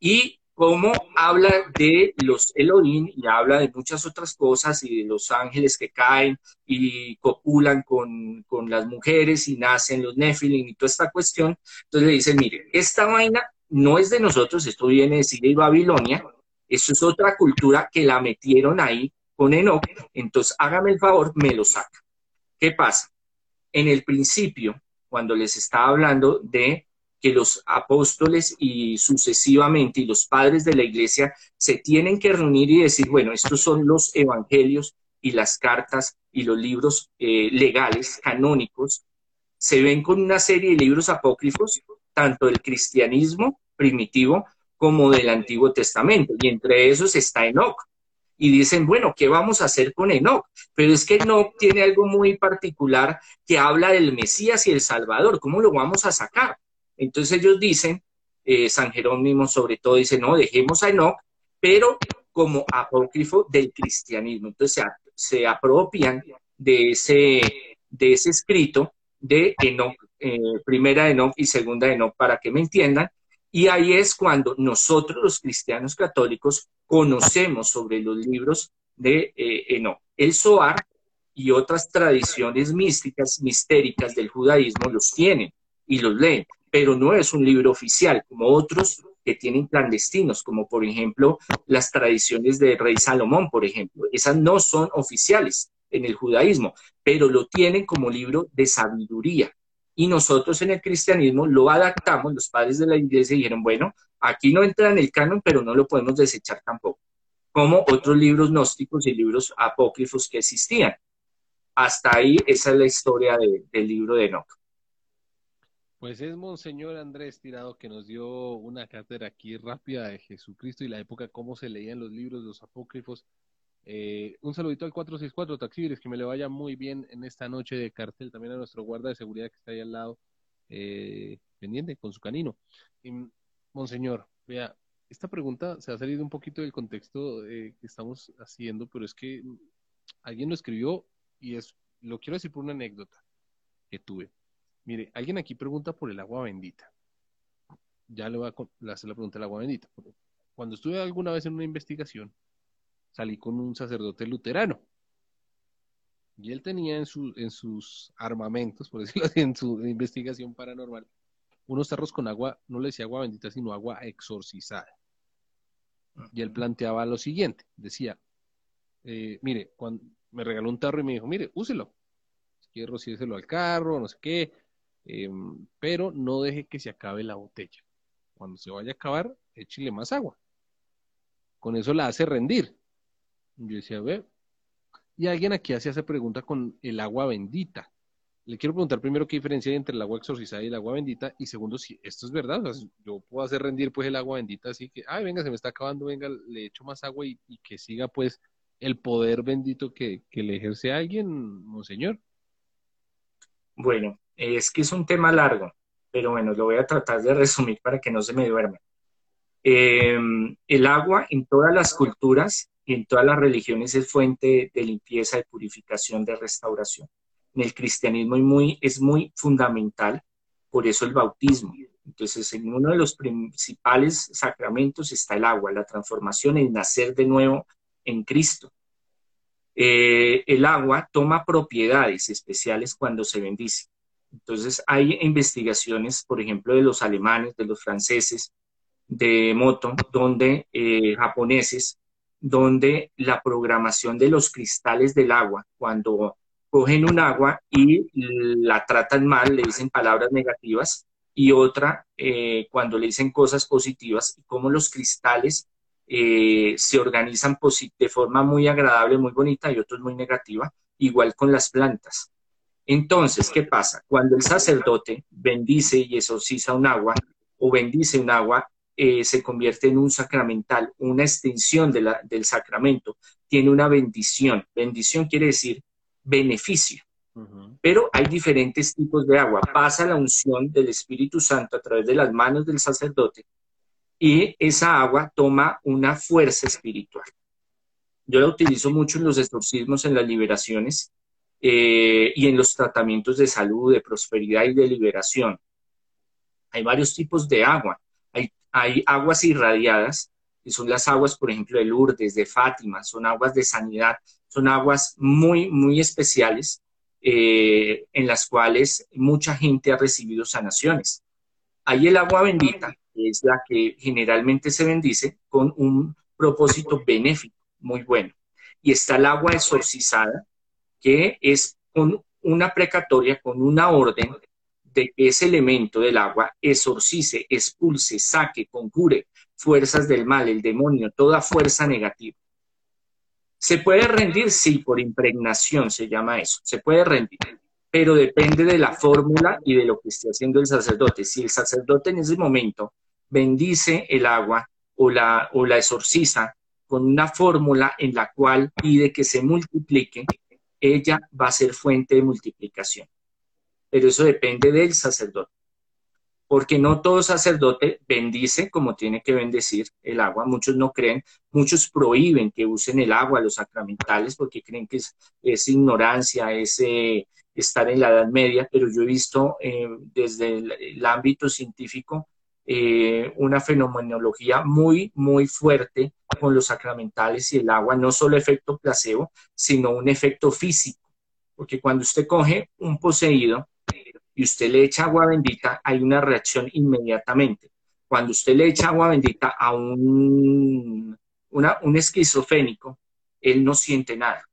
y cómo habla de los Elohim y habla de muchas otras cosas y de los ángeles que caen y copulan con, con las mujeres y nacen los Nephilim y toda esta cuestión. Entonces le dicen, mire, esta vaina no es de nosotros, esto viene de Siria y Babilonia, eso es otra cultura que la metieron ahí con Enoch, entonces hágame el favor, me lo saca. ¿Qué pasa? En el principio, cuando les estaba hablando de que los apóstoles y sucesivamente y los padres de la iglesia se tienen que reunir y decir, bueno, estos son los evangelios y las cartas y los libros eh, legales, canónicos, se ven con una serie de libros apócrifos, tanto del cristianismo primitivo como del Antiguo Testamento, y entre esos está Enoch. Y dicen, bueno, ¿qué vamos a hacer con Enoch? Pero es que Enoch tiene algo muy particular que habla del Mesías y el Salvador. ¿Cómo lo vamos a sacar? Entonces ellos dicen, eh, San Jerónimo sobre todo dice, no, dejemos a Enoch, pero como apócrifo del cristianismo. Entonces se, apropian de ese, de ese escrito de Enoch, eh, primera Enoch y segunda Enoch, para que me entiendan. Y ahí es cuando nosotros los cristianos católicos conocemos sobre los libros de eh, Enoch. El Zohar y otras tradiciones místicas, mistéricas del judaísmo los tienen y los leen pero no es un libro oficial, como otros que tienen clandestinos, como por ejemplo las tradiciones de rey Salomón, por ejemplo. Esas no son oficiales en el judaísmo, pero lo tienen como libro de sabiduría. Y nosotros en el cristianismo lo adaptamos, los padres de la iglesia dijeron, bueno, aquí no entra en el canon, pero no lo podemos desechar tampoco, como otros libros gnósticos y libros apócrifos que existían. Hasta ahí esa es la historia del libro de Enoch. Pues es Monseñor Andrés Tirado que nos dio una cátedra aquí rápida de Jesucristo y la época, cómo se leían los libros, los apócrifos. Eh, un saludito al 464 Taxibles, que me le vaya muy bien en esta noche de cartel. También a nuestro guarda de seguridad que está ahí al lado, eh, pendiente con su canino. Monseñor, vea, esta pregunta se ha salido un poquito del contexto eh, que estamos haciendo, pero es que alguien lo escribió y es, lo quiero decir por una anécdota que tuve. Mire, alguien aquí pregunta por el agua bendita. Ya le voy a hacer la pregunta del agua bendita. Cuando estuve alguna vez en una investigación, salí con un sacerdote luterano. Y él tenía en, su, en sus armamentos, por decirlo así, en su investigación paranormal, unos tarros con agua, no le decía agua bendita, sino agua exorcizada. Y él planteaba lo siguiente, decía, eh, mire, cuando me regaló un tarro y me dijo, mire, úselo, si quiere rocíeselo al carro, no sé qué, em, pero no deje que se acabe la botella. Cuando se vaya a acabar, échile más agua. Con eso la hace rendir. Yo decía, ve, y alguien aquí hace esa pregunta con el agua bendita. Le quiero preguntar primero qué diferencia hay entre el agua exorcizada y el agua bendita, y segundo, si esto es verdad, yo puedo hacer rendir pues el agua bendita, así que, ay, venga, se me está acabando, venga, le echo más agua y, que siga pues el poder bendito que, le ejerce alguien, monseñor. Bueno, es que es un tema largo, pero bueno, lo voy a tratar de resumir para que no se me duerma. Em, el agua en todas las culturas y en todas las religiones es fuente de limpieza, de purificación, de restauración en el cristianismo es muy, es muy fundamental, por eso el bautismo. Entonces, en uno de los principales sacramentos está el agua, la transformación, el nacer de nuevo en Cristo. Eh, el agua toma propiedades especiales cuando se bendice. Entonces, hay investigaciones, por ejemplo, de los alemanes, de los franceses, de Moto, donde eh, japoneses, donde la programación de los cristales del agua, cuando cogen un agua y la tratan mal, le dicen palabras negativas, y otra eh, cuando le dicen cosas positivas, y cómo los cristales eh, se organizan de forma muy agradable, muy bonita, y otros muy negativa, igual con las plantas. Entonces, ¿qué pasa? Cuando el sacerdote bendice y exorciza un agua o bendice un agua, eh, se convierte en un sacramental, una extensión del sacramento, tiene una bendición. Bendición quiere decir beneficio. Pero hay diferentes tipos de agua. Pasa la unción del Espíritu Santo a través de las manos del sacerdote y esa agua toma una fuerza espiritual. Yo la utilizo mucho en los exorcismos, en las liberaciones eh, y en los tratamientos de salud, de prosperidad y de liberación. Hay varios tipos de agua. Hay, aguas irradiadas, que son las aguas, por ejemplo, de Lourdes, de Fátima, son aguas de sanidad, son aguas muy, muy especiales eh, en las cuales mucha gente ha recibido sanaciones. Hay el agua bendita, es la que generalmente se bendice con un propósito benéfico muy bueno. Y está el agua exorcizada, que es con una precatoria, con una orden de que ese elemento del agua exorcice, expulse, saque, concure fuerzas del mal, el demonio, toda fuerza negativa. ¿Se puede rendir? Sí, por impregnación se llama eso. Se puede rendir, pero depende de la fórmula y de lo que esté haciendo el sacerdote. Si el sacerdote en ese momento bendice el agua o la, o la exorciza con una fórmula en la cual pide que se multiplique, ella va a ser fuente de multiplicación. Pero eso depende del sacerdote porque no todo sacerdote bendice como tiene que bendecir el agua. Muchos no creen, muchos prohíben que usen el agua, los sacramentales, porque creen que es, ignorancia, es eh, estar en la Edad Media, pero yo he visto eh, desde el, ámbito científico eh, una fenomenología muy, muy fuerte con los sacramentales y el agua, no solo efecto placebo, sino un efecto físico, porque cuando usted coge un poseído, y usted le echa agua bendita, hay una reacción inmediatamente. Cuando usted le echa agua bendita a un, un esquizofrénico, él no siente nada.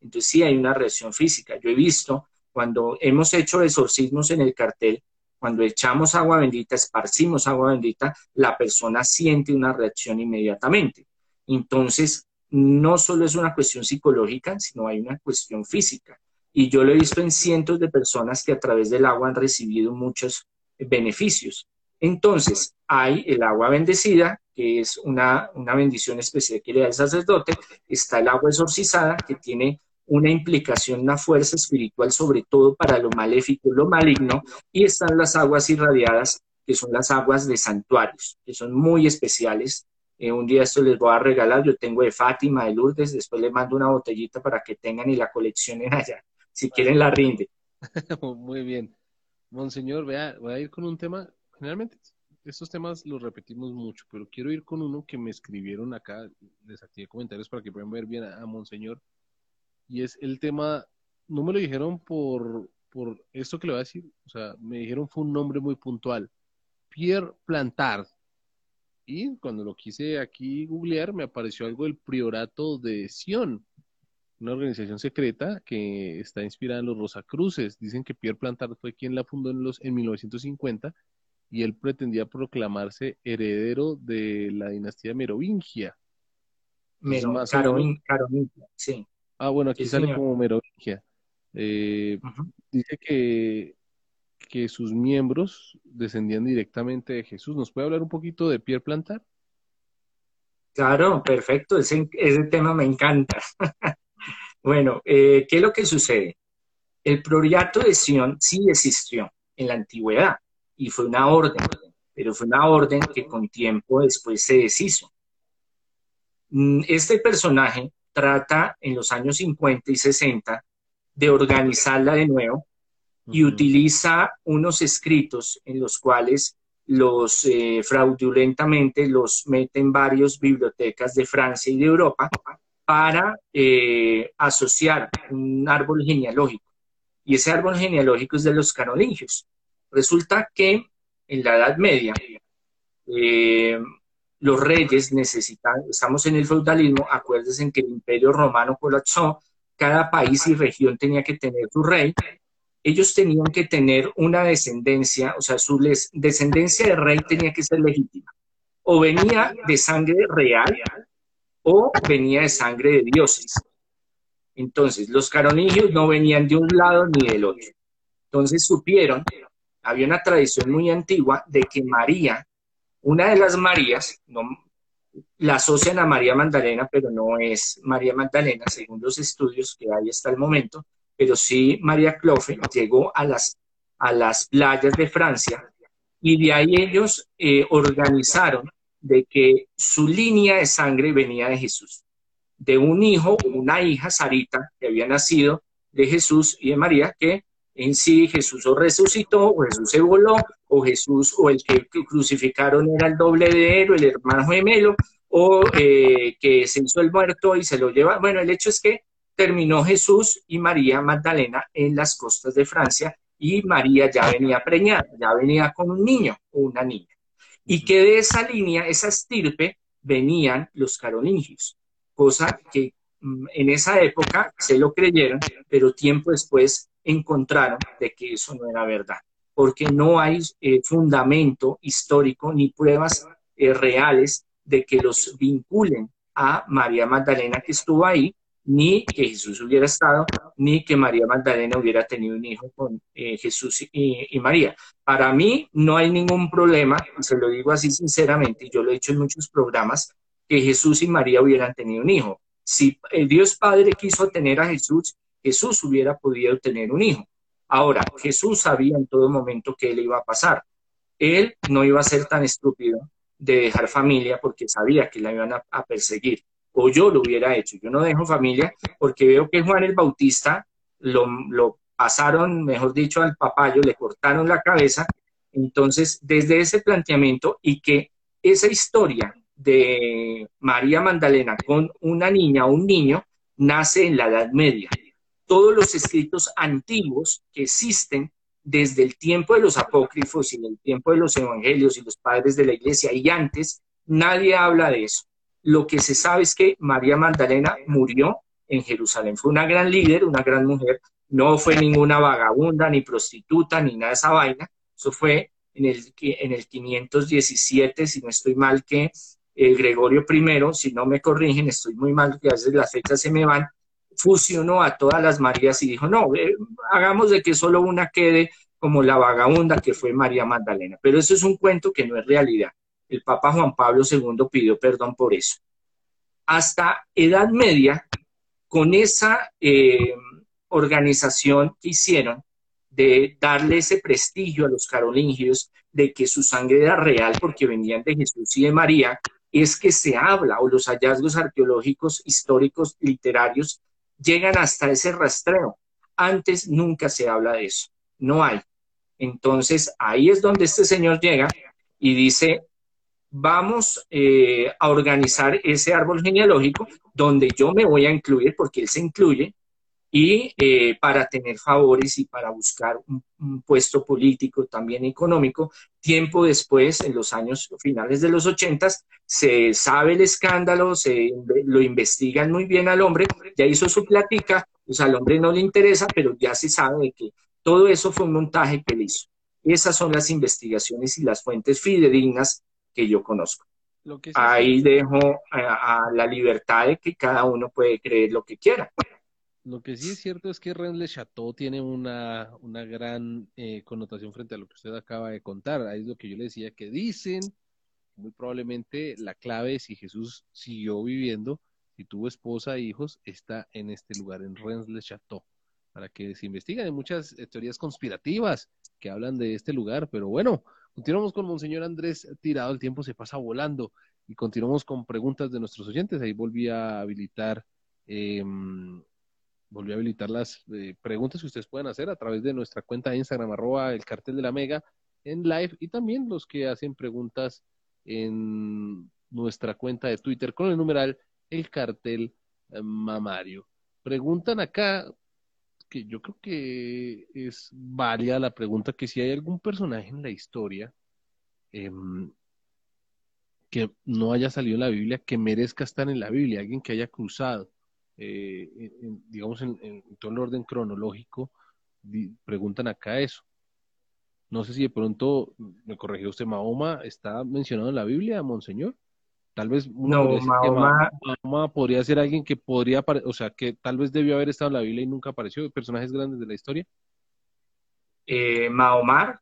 Entonces sí hay una reacción física. Yo he visto cuando hemos hecho exorcismos en el cartel, cuando echamos agua bendita, esparcimos agua bendita, la persona siente una reacción inmediatamente. Entonces, no solo es una cuestión psicológica, sino hay una cuestión física. Y yo lo he visto en cientos de personas que a través del agua han recibido muchos beneficios. Entonces, hay el agua bendecida, que es una, una bendición especial que le da el sacerdote. Está el agua exorcizada, que tiene una implicación, una fuerza espiritual, sobre todo para lo maléfico, lo maligno. Y están las aguas irradiadas, que son las aguas de santuarios, que son muy especiales. Eh, un día esto les voy a regalar, yo tengo de Fátima, de Lourdes, después les mando una botellita para que tengan y la coleccionen allá si quieren la rinde. Muy bien. Monseñor, vea, voy a ir con un tema, generalmente estos temas los repetimos mucho, pero quiero ir con uno que me escribieron acá, les activé comentarios para que puedan ver bien a, Monseñor, y es el tema no me lo dijeron por, por esto que le voy a decir, o sea, me dijeron fue un nombre muy puntual, Pierre Plantard. Y cuando lo quise aquí googlear, me apareció algo del Priorato de Sion, una organización secreta que está inspirada en los Rosacruces. Dicen que Pierre Plantard fue quien la fundó en, los, en 1950 y él pretendía proclamarse heredero de la dinastía merovingia. Carovingia, sí. Ah, bueno, aquí sale como merovingia. Eh, dice que, que sus miembros descendían directamente de Jesús. ¿Nos puede hablar un poquito de Pierre Plantar? Claro, perfecto. Ese, ese tema me encanta. bueno, eh, ¿qué es lo que sucede? El proriato de Sion sí existió en la antigüedad y fue una orden, pero fue una orden que con tiempo después se deshizo. Mm, este personaje trata en los años 50 y 60 de organizarla de nuevo y utiliza unos escritos en los cuales los eh, fraudulentamente los mete en varias bibliotecas de Francia y de Europa para eh, asociar un árbol genealógico. Y ese árbol genealógico es de los carolingios. Resulta que en la Edad Media eh, los reyes necesitan, estamos en el feudalismo, acuérdense que el imperio romano colapsó, cada país y región tenía que tener su rey, ellos tenían que tener una descendencia, o sea, su descendencia de rey tenía que ser legítima. O venía de sangre real o venía de sangre de dioses. Entonces, los carolingios no venían de un lado ni del otro. Entonces supieron, había una tradición muy antigua de que María, una de las Marías, no, la asocian a María Magdalena, pero no es María Magdalena, según los estudios que hay hasta el momento, pero sí María Clofe llegó a las, a las playas de Francia y de ahí ellos eh, organizaron de que su línea de sangre venía de Jesús, de un hijo una hija, Sarita, que había nacido de Jesús y de María, que en sí Jesús o resucitó, o Jesús se voló, o Jesús o el que crucificaron era el doble de él, o el hermano gemelo, o eh, que se hizo el muerto y se lo lleva. Bueno, el hecho es que terminó Jesús y María Magdalena en las costas de Francia y María ya venía preñada, ya venía con un niño o una niña. Y que de esa línea, esa estirpe, venían los carolingios, cosa que en esa época se lo creyeron, pero tiempo después encontraron de que eso no era verdad, porque no hay eh, fundamento histórico ni pruebas eh, reales de que los vinculen a María Magdalena que estuvo ahí, ni que Jesús hubiera estado, ni que María Magdalena hubiera tenido un hijo con eh, Jesús y, y, María. Para mí no hay ningún problema, se lo digo así sinceramente, yo lo he dicho en muchos programas, que Jesús y María hubieran tenido un hijo. Si el Dios Padre quiso tener a Jesús, Jesús hubiera podido tener un hijo. Ahora, Jesús sabía en todo momento que él iba a pasar. Él no iba a ser tan estúpido de dejar familia porque sabía que la iban a, perseguir. O yo lo hubiera hecho. Yo no dejo familia porque veo que Juan el Bautista lo, lo pasaron, mejor dicho, al papayo, le cortaron la cabeza. Entonces, desde ese planteamiento y que esa historia de María Magdalena con una niña o un niño nace en la Edad Media todos los escritos antiguos que existen desde el tiempo de los apócrifos y en el tiempo de los evangelios y los padres de la iglesia y antes, nadie habla de eso. Lo que se sabe es que María Magdalena murió en Jerusalén. Fue una gran líder, una gran mujer. No fue ninguna vagabunda, ni prostituta, ni nada de esa vaina. Eso fue en el, en el 517, si no estoy mal, que eh, Gregorio I, si no me corrigen, estoy muy mal, que a veces las fechas se me van, fusionó a todas las Marías y dijo, no, eh, hagamos de que solo una quede como la vagabunda que fue María Magdalena. Pero eso es un cuento que no es realidad. El Papa Juan Pablo II pidió perdón por eso. Hasta Edad Media, con esa eh, organización que hicieron de darle ese prestigio a los carolingios de que su sangre era real porque venían de Jesús y de María, es que se habla, o los hallazgos arqueológicos, históricos, literarios, llegan hasta ese rastreo. Antes nunca se habla de eso, no hay. Entonces ahí es donde este señor llega y dice, vamos eh, a organizar ese árbol genealógico donde yo me voy a incluir, porque él se incluye, y eh, para tener favores y para buscar un, puesto político, también económico. Tiempo después, en los años finales de los ochentas, se sabe el escándalo, se lo investigan muy bien al hombre, ya hizo su plática, pues al hombre no le interesa, pero ya se sabe que todo eso fue un montaje que él hizo. Esas son las investigaciones y las fuentes fidedignas que yo conozco. Ahí dejo a la libertad de que cada uno puede creer lo que quiera. Lo que sí es cierto es que Rennes Le Chateau tiene una, una gran eh, connotación frente a lo que usted acaba de contar. Ahí es lo que yo le decía, que dicen, muy probablemente la clave si Jesús siguió viviendo, si tuvo esposa e hijos, está en este lugar, en Rennes Le Chateau, para que se investiguen. Hay muchas eh, teorías conspirativas que hablan de este lugar, pero bueno, continuamos con Monseñor Andrés Tirado, el tiempo se pasa volando y continuamos con preguntas de nuestros oyentes. Ahí volví a habilitar. Eh, volvió a habilitar las eh, preguntas que ustedes pueden hacer a través de nuestra cuenta de Instagram, arroba el cartel de la mega en live y también los que hacen preguntas en nuestra cuenta de Twitter con el numeral el cartel eh, mamario. Preguntan acá, que yo creo que es válida la pregunta, que si hay algún personaje en la historia em, que no haya salido en la Biblia, que merezca estar en la Biblia, alguien que haya cruzado eh, digamos, en, todo el orden cronológico, preguntan acá eso. No sé si de pronto, me corrigió usted, Mahoma está mencionado en la Biblia, Monseñor. Tal vez no, Mahoma... podría ser alguien que podría, o sea, que tal vez debió haber estado en la Biblia y nunca apareció, personajes grandes de la historia. Eh, Mahomar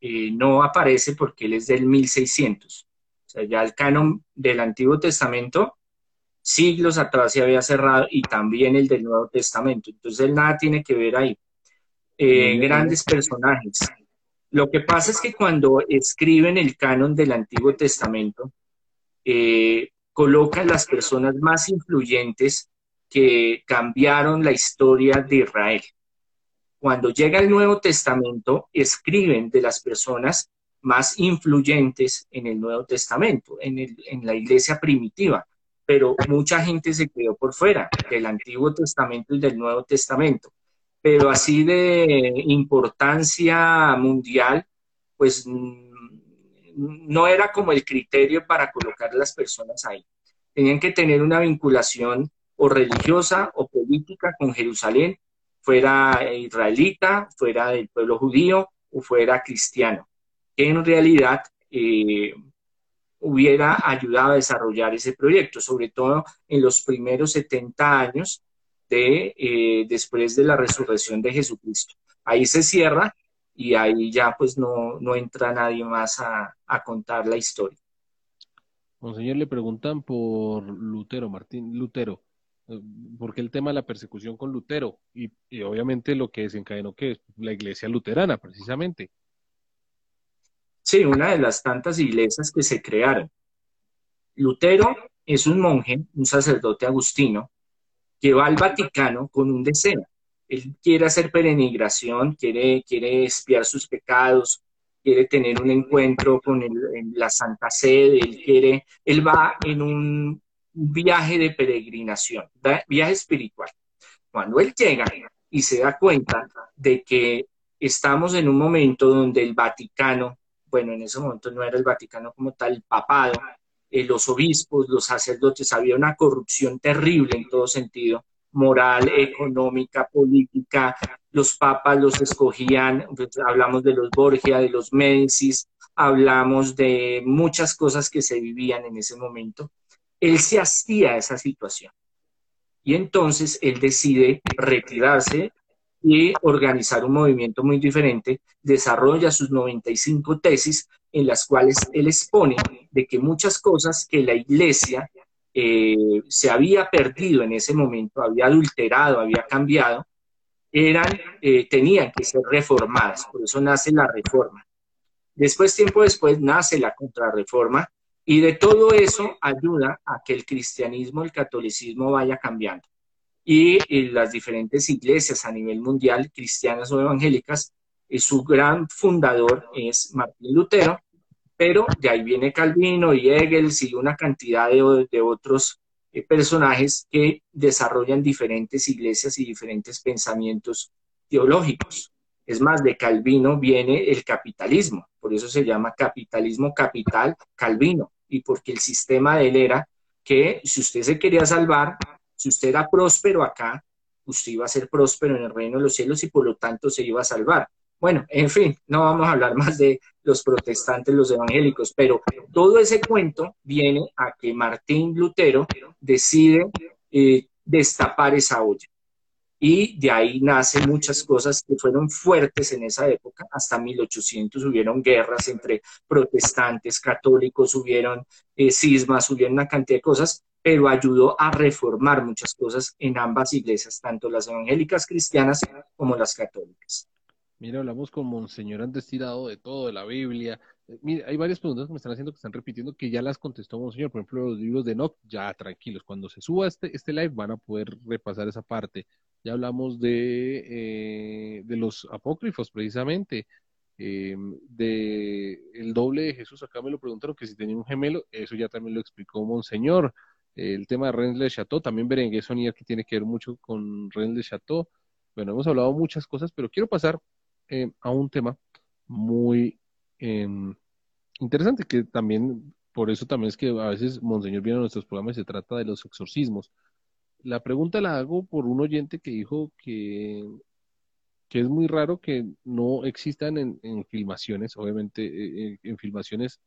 eh, no aparece porque él es del 1600. O sea, ya el canon del Antiguo Testamento siglos atrás se había cerrado y también el del Nuevo Testamento. Entonces él nada tiene que ver ahí. Eh, grandes personajes. Lo que pasa es que cuando escriben el canon del Antiguo Testamento, eh, colocan las personas más influyentes que cambiaron la historia de Israel. Cuando llega el Nuevo Testamento, escriben de las personas más influyentes en el Nuevo Testamento, en, en la iglesia primitiva pero mucha gente se quedó por fuera del Antiguo Testamento y del Nuevo Testamento. Pero así de importancia mundial, pues mm, no era como el criterio para colocar las personas ahí. Tenían que tener una vinculación o religiosa o política con Jerusalén, fuera israelita, fuera del pueblo judío o fuera cristiano, en realidad eh, hubiera ayudado a desarrollar ese proyecto, sobre todo en los primeros 70 años de, eh, después de la resurrección de Jesucristo. Ahí se cierra y ahí ya pues no, no entra nadie más a, contar la historia. Monseñor, le preguntan por Lutero, Martín Lutero, eh, porque el tema de la persecución con Lutero y, y obviamente lo que desencadenó que es la iglesia luterana, precisamente. Sí, una de las tantas iglesias que se crearon. Lutero es un monje, un sacerdote agustino, que va al Vaticano con un deseo. Él quiere hacer peregrinación, quiere, quiere espiar sus pecados, quiere tener un encuentro con la Santa Sede, él quiere, él va en un viaje de peregrinación, viaje espiritual. Cuando él llega y se da cuenta de que estamos en un momento donde el Vaticano bueno, en ese momento no era el Vaticano como tal, el papado, eh, los obispos, los sacerdotes, había una corrupción terrible en todo sentido, moral, económica, política, los papas los escogían, pues, hablamos de los Borgia, de los Médicis, hablamos de muchas cosas que se vivían en ese momento. Él se hacía esa situación. Y entonces él decide retirarse y organizar un movimiento muy diferente, desarrolla sus 95 tesis en las cuales él expone de que muchas cosas que la iglesia eh, se había perdido en ese momento, había adulterado, había cambiado, eran, eh, tenían que ser reformadas, por eso nace la reforma. Después, tiempo después, nace la contrarreforma y de todo eso ayuda a que el cristianismo, el catolicismo vaya cambiando y, las diferentes iglesias a nivel mundial, cristianas o evangélicas, y su gran fundador es Martín Lutero, pero de ahí viene Calvino y Hegel y una cantidad de, otros eh, personajes que desarrollan diferentes iglesias y diferentes pensamientos teológicos. Es más, de Calvino viene el capitalismo, por eso se llama capitalismo capital Calvino, y porque el sistema de él era que si usted se quería salvar, si usted era próspero acá, usted iba a ser próspero en el reino de los cielos y por lo tanto se iba a salvar. Bueno, en fin, no vamos a hablar más de los protestantes, los evangélicos, pero todo ese cuento viene a que Martín Lutero decide eh, destapar esa olla. Y de ahí nacen muchas cosas que fueron fuertes en esa época. Hasta 1800 hubieron guerras entre protestantes, católicos, hubieron eh, cismas, hubieron una cantidad de cosas, pero ayudó a reformar muchas cosas en ambas iglesias, tanto las evangélicas cristianas como las católicas. Mira, hablamos con Monseñor antes tirado de todo, de la Biblia. Eh, mira, hay varias preguntas que me están haciendo que están repitiendo que ya las contestó Monseñor. Por ejemplo, los libros de Enoch, ya tranquilos. Cuando se suba este, este live van a poder repasar esa parte. Ya hablamos de, eh, de los apócrifos, precisamente. Eh, de el doble de Jesús, acá me lo preguntaron que si tenía un gemelo, eso ya también lo explicó Monseñor. El tema de Rennes le Chateau, también Berenguer Sonier, que tiene que ver mucho con Rennes le Chateau. Bueno, hemos hablado muchas cosas, pero quiero pasar eh, a un tema muy em, interesante, que también, por eso también es que a veces Monseñor viene a nuestros programas y se trata de los exorcismos. La pregunta la hago por un oyente que dijo que, que es muy raro que no existan en, filmaciones, obviamente eh, eh, en filmaciones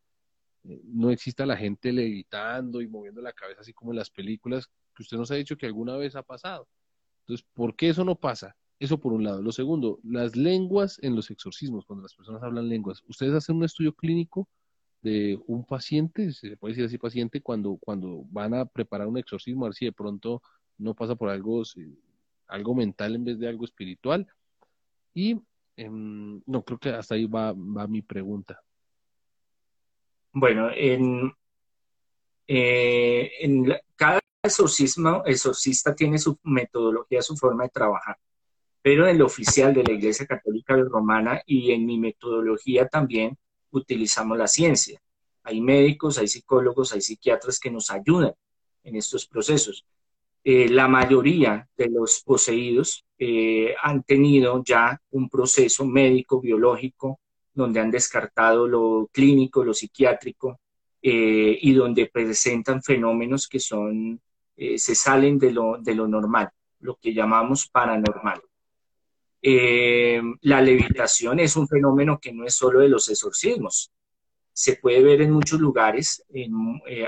no exista la gente levitando y moviendo la cabeza así como en las películas, que usted nos ha dicho que alguna vez ha pasado. Entonces, ¿por qué eso no pasa? Eso por un lado. Lo segundo, las lenguas en los exorcismos, cuando las personas hablan lenguas. ¿Ustedes hacen un estudio clínico de un paciente, se puede decir así paciente, cuando, cuando van a preparar un exorcismo, a ver si de pronto no pasa por algo, algo mental en vez de algo espiritual? Y em, no, creo que hasta ahí va, va mi pregunta. Bueno, en, eh, cada exorcismo, exorcista tiene su metodología, su forma de trabajar pero el oficial de la Iglesia Católica Romana y en mi metodología también utilizamos la ciencia. Hay médicos, hay psicólogos, hay psiquiatras que nos ayudan en estos procesos. Eh, la mayoría de los poseídos eh, han tenido ya un proceso médico, biológico, donde han descartado lo clínico, lo psiquiátrico, eh, y donde presentan fenómenos que son, se salen de lo, de lo normal, lo que llamamos paranormal. Eh, la levitación es un fenómeno que no es solo de los exorcismos. Se puede ver en muchos lugares, eh,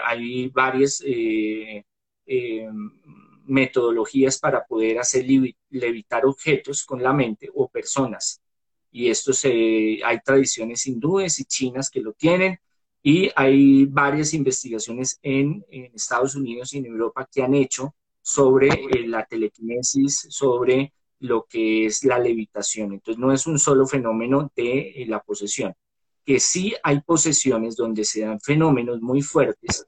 hay varias eh, metodologías para poder hacer levitar objetos con la mente o personas. Y esto se, hay tradiciones hindúes y chinas que lo tienen, y hay varias investigaciones en, Estados Unidos y en Europa que han hecho sobre la telequinesis, sobre lo que es la levitación. Entonces no es un solo fenómeno de eh, la posesión, que sí hay posesiones donde se dan fenómenos muy fuertes,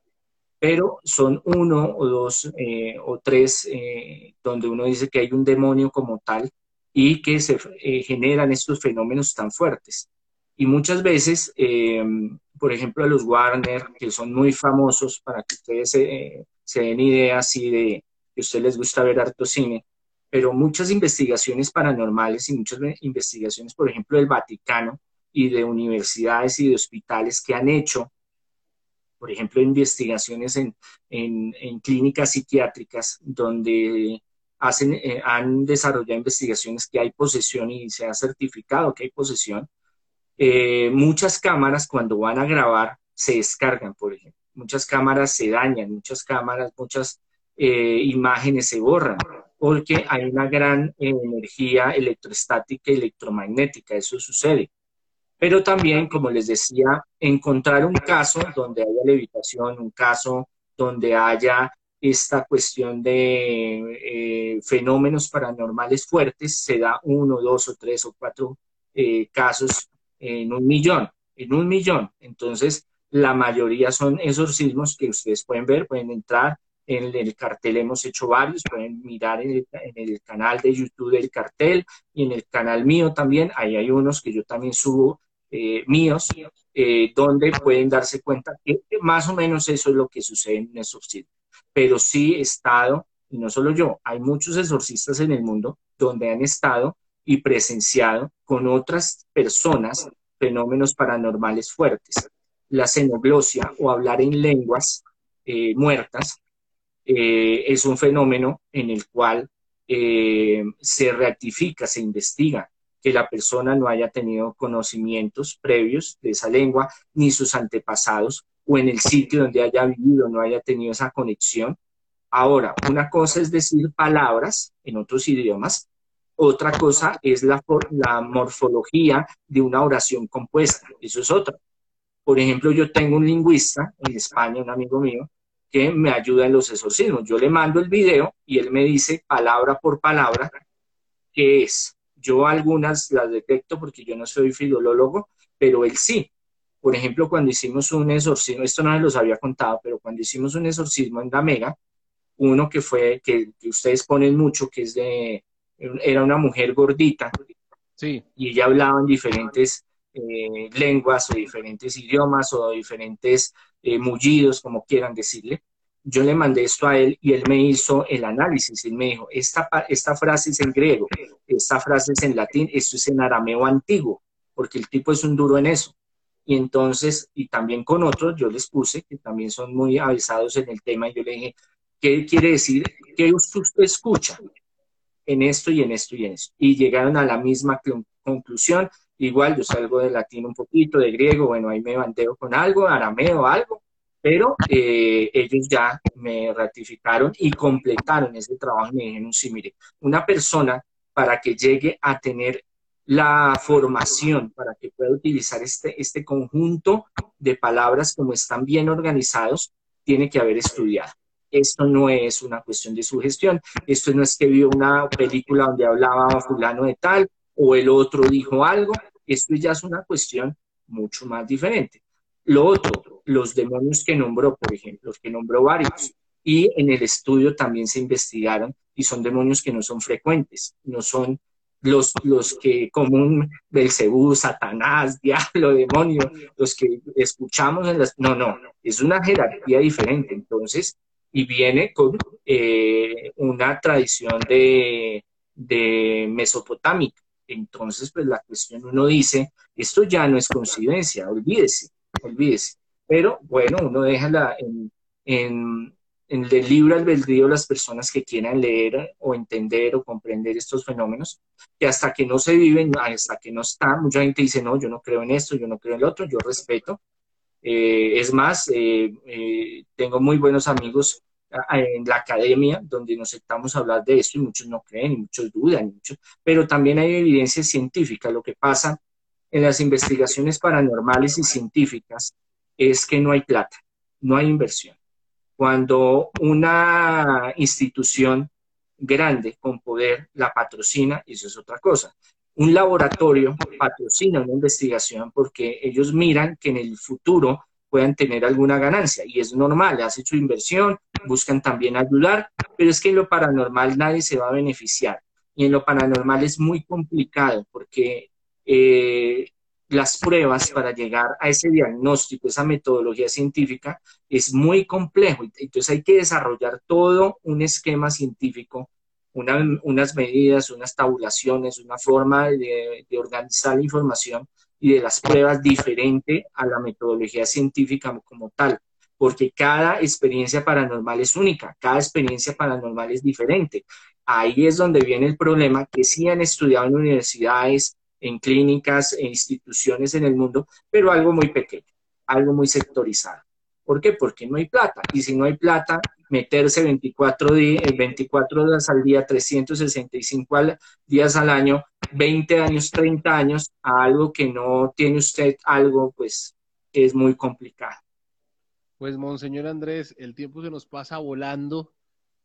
pero son uno o dos eh, o tres eh, donde uno dice que hay un demonio como tal y que se generan estos fenómenos tan fuertes. Y muchas veces, por ejemplo, los Warner, que son muy famosos, para que ustedes se den idea así de que a ustedes les gusta ver harto cine, pero muchas investigaciones paranormales y muchas investigaciones, por ejemplo, del Vaticano y de universidades y de hospitales que han hecho, por ejemplo, investigaciones en, en, clínicas psiquiátricas donde hacen, eh, han desarrollado investigaciones que hay posesión y se ha certificado que hay posesión. Eh, muchas cámaras cuando van a grabar se descargan, por ejemplo. Muchas cámaras se dañan, muchas cámaras, muchas eh, imágenes se borran porque hay una gran eh, energía electrostática y electromagnética, eso sucede. Pero también, como les decía, encontrar un caso donde haya levitación, un caso donde haya esta cuestión de eh, fenómenos paranormales fuertes, se da uno, dos o tres o cuatro eh, casos en un millón, en un millón. Entonces, la mayoría son exorcismos que ustedes pueden ver, pueden entrar, en el cartel hemos hecho varios, pueden mirar en el, canal de YouTube del cartel y en el canal mío también, ahí hay unos que yo también subo eh, míos, eh, donde pueden darse cuenta que más o menos eso es lo que sucede en esos sitios. Pero sí he estado, y no solo yo, hay muchos exorcistas en el mundo donde han estado y presenciado con otras personas fenómenos paranormales fuertes. La xenoglosia o hablar en lenguas eh, muertas eh, es un fenómeno en el cual eh, se ratifica, se investiga que la persona no haya tenido conocimientos previos de esa lengua, ni sus antepasados, o en el sitio donde haya vivido no haya tenido esa conexión. Ahora, una cosa es decir palabras en otros idiomas, otra cosa es la, la morfología de una oración compuesta, eso es otra. Por ejemplo, yo tengo un lingüista en España, un amigo mío, que me ayuda en los exorcismos. Yo le mando el video y él me dice palabra por palabra qué es. Yo algunas las detecto porque yo no soy filolólogo, pero él sí. Por ejemplo, cuando hicimos un exorcismo, esto no se los había contado, pero cuando hicimos un exorcismo en Gamega, uno que fue, que, ustedes ponen mucho, que es de, era una mujer gordita, sí. y ella hablaba en diferentes eh, lenguas o diferentes idiomas o diferentes eh, mullidos, como quieran decirle. Yo le mandé esto a él y él me hizo el análisis. Él me dijo, esta, esta frase es en griego, esta frase es en latín, esto es en arameo antiguo, porque el tipo es un duro en eso. Y entonces, y también con otros, yo les puse, que también son muy avisados en el tema, y yo le dije, ¿qué quiere decir? ¿Qué usted escucha en esto y en esto y en esto? Y llegaron a la misma conclusión Igual yo salgo de latín un poquito, de griego, bueno, ahí me bandeo con algo, arameo, algo, pero eh, ellos ya me ratificaron y completaron ese trabajo me dijeron, sí, mire, una persona para que llegue a tener la formación, para que pueda utilizar este, este conjunto de palabras como están bien organizados, tiene que haber estudiado. Esto no es una cuestión de sugestión, esto no es que vio una película donde hablaba fulano de tal o el otro dijo algo, esto ya es una cuestión mucho más diferente. Lo otro, los demonios que nombró, por ejemplo, que nombró varios, y en el estudio también se investigaron y son demonios que no son frecuentes, no son los, los que común Belcebú, Satanás, diablo, demonio, los que escuchamos en las... No, no, es una jerarquía diferente, entonces, y viene con eh, una tradición de, de mesopotámica. Entonces, pues la cuestión uno dice, esto ya no es coincidencia, olvídese, olvídese. Pero bueno, uno deja la, en, en, en el libro albedrío las personas que quieran leer o entender o comprender estos fenómenos, que hasta que no se viven, hasta que no está, mucha gente dice, no, yo no creo en esto, yo no creo en el otro, yo respeto. Eh, es más, eh, eh, tengo muy buenos amigos en la academia, donde nos sentamos a hablar de esto y muchos no creen y muchos dudan, muchos, pero también hay evidencia científica. Lo que pasa en las investigaciones paranormales y científicas es que no hay plata, no hay inversión. Cuando una institución grande con poder la patrocina, eso es otra cosa. Un laboratorio patrocina una investigación porque ellos miran que en el futuro puedan tener alguna ganancia y es normal, hace su inversión, buscan también ayudar, pero es que en lo paranormal nadie se va a beneficiar y en lo paranormal es muy complicado porque eh, las pruebas para llegar a ese diagnóstico, esa metodología científica, es muy complejo. Entonces hay que desarrollar todo un esquema científico, unas medidas, unas tabulaciones, una forma de, de organizar la información y de las pruebas diferente a la metodología científica como tal, porque cada experiencia paranormal es única, cada experiencia paranormal es diferente. Ahí es donde viene el problema que sí han estudiado en universidades, en clínicas, en instituciones en el mundo, pero algo muy pequeño, algo muy sectorizado. ¿Por qué? Porque no hay plata. Y si no hay plata, meterse 24, días, 24 horas al día, 365 días al año, 20 años, 30 años, a algo que no tiene usted algo, pues es muy complicado. Pues, Monseñor Andrés, el tiempo se nos pasa volando.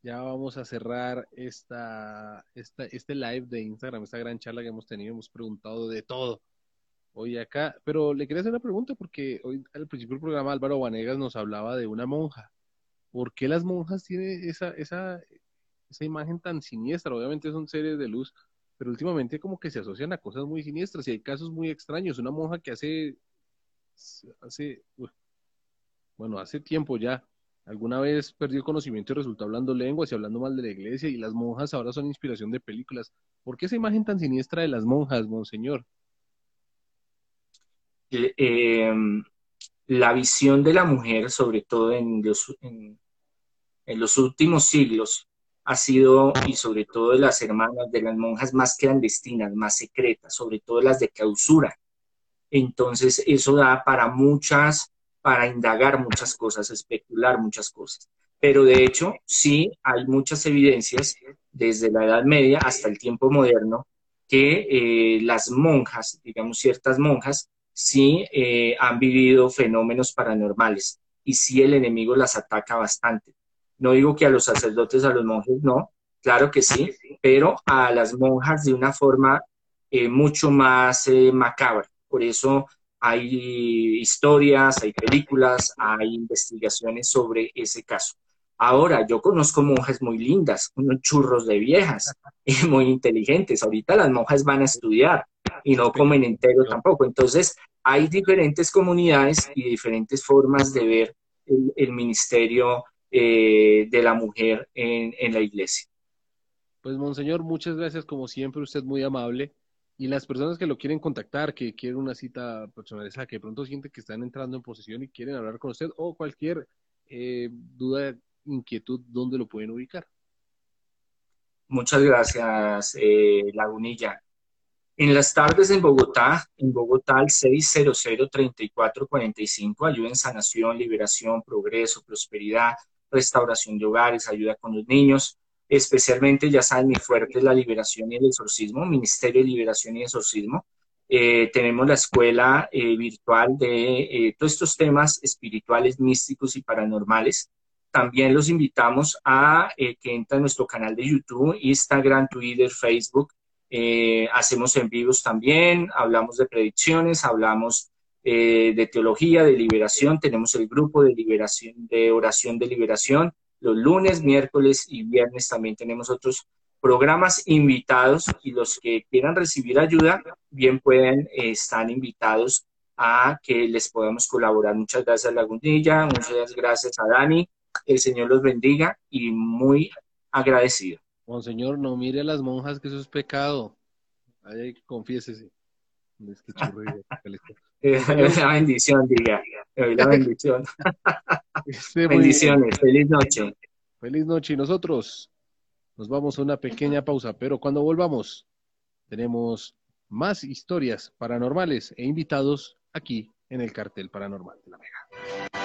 Ya vamos a cerrar esta, este live de Instagram, esta gran charla que hemos tenido. Hemos preguntado de todo hoy acá. Pero le quería hacer una pregunta porque hoy al principio del programa Álvaro Vanegas nos hablaba de una monja. ¿Por qué las monjas tienen esa, esa, esa imagen tan siniestra? Obviamente son seres de luz, pero últimamente como que se asocian a cosas muy siniestras y hay casos muy extraños. Una monja que hace, hace bueno, hace tiempo ya alguna vez perdió conocimiento y resultó hablando lenguas y hablando mal de la iglesia y las monjas ahora son inspiración de películas. ¿Por qué esa imagen tan siniestra de las monjas, monseñor? Eh, la visión de la mujer, sobre todo en los, en, los últimos siglos, ha sido, y sobre todo de las hermanas, de las monjas más clandestinas, más secretas, sobre todo las de clausura. Entonces, eso da para muchas, para indagar muchas cosas, especular muchas cosas. Pero de hecho, sí hay muchas evidencias desde la Edad Media hasta el tiempo moderno que eh, las monjas, digamos ciertas monjas, sí eh, han vivido fenómenos paranormales y sí el enemigo las ataca bastante. No digo que a los sacerdotes, a los monjes, no, claro que sí, pero a las monjas de una forma eh, mucho más macabra. Por eso hay historias, hay películas, hay investigaciones sobre ese caso. Ahora, yo conozco monjas muy lindas, unos churros de viejas, y muy inteligentes. Ahorita las monjas van a estudiar, y no comen entero tampoco. Entonces, hay diferentes comunidades y diferentes formas de ver el, ministerio eh, de la mujer en, en la iglesia. Pues, Monseñor, muchas gracias, como siempre, usted muy amable. Y las personas que lo quieren contactar, que quieren una cita personalizada, que de pronto sienten que están entrando en posesión y quieren hablar con usted, o cualquier eh, duda, inquietud, ¿dónde lo pueden ubicar? Muchas gracias, eh, Lagunilla. En las tardes en Bogotá, en Bogotá al 600-3445, ayuda en sanación, liberación, progreso, prosperidad, restauración de hogares, ayuda con los niños. Especialmente, ya saben, mi fuerte es la liberación y el exorcismo, Ministerio de Liberación y Exorcismo. Eh, tenemos la escuela eh, virtual de eh, todos estos temas espirituales, místicos y paranormales. También los invitamos a que entren a nuestro canal de YouTube, Instagram, Twitter, Facebook, hacemos en vivos también, hablamos de predicciones, hablamos de teología, de liberación, tenemos el grupo de liberación, de oración de liberación, los lunes, miércoles y viernes también tenemos otros programas invitados y los que quieran recibir ayuda, bien pueden, eh, estar invitados a que les podamos colaborar. Muchas gracias, Lagundilla, muchas gracias a Dani, el Señor los bendiga y muy agradecido. Monseñor, no mire a las monjas que eso es pecado. Ay, confiésese. Es que la bendición, diga. La bendición. Bendiciones. Feliz noche. Feliz noche. Y nosotros nos vamos a una pequeña pausa, pero cuando volvamos, tenemos más historias paranormales e invitados aquí en el cartel paranormal de la Mega.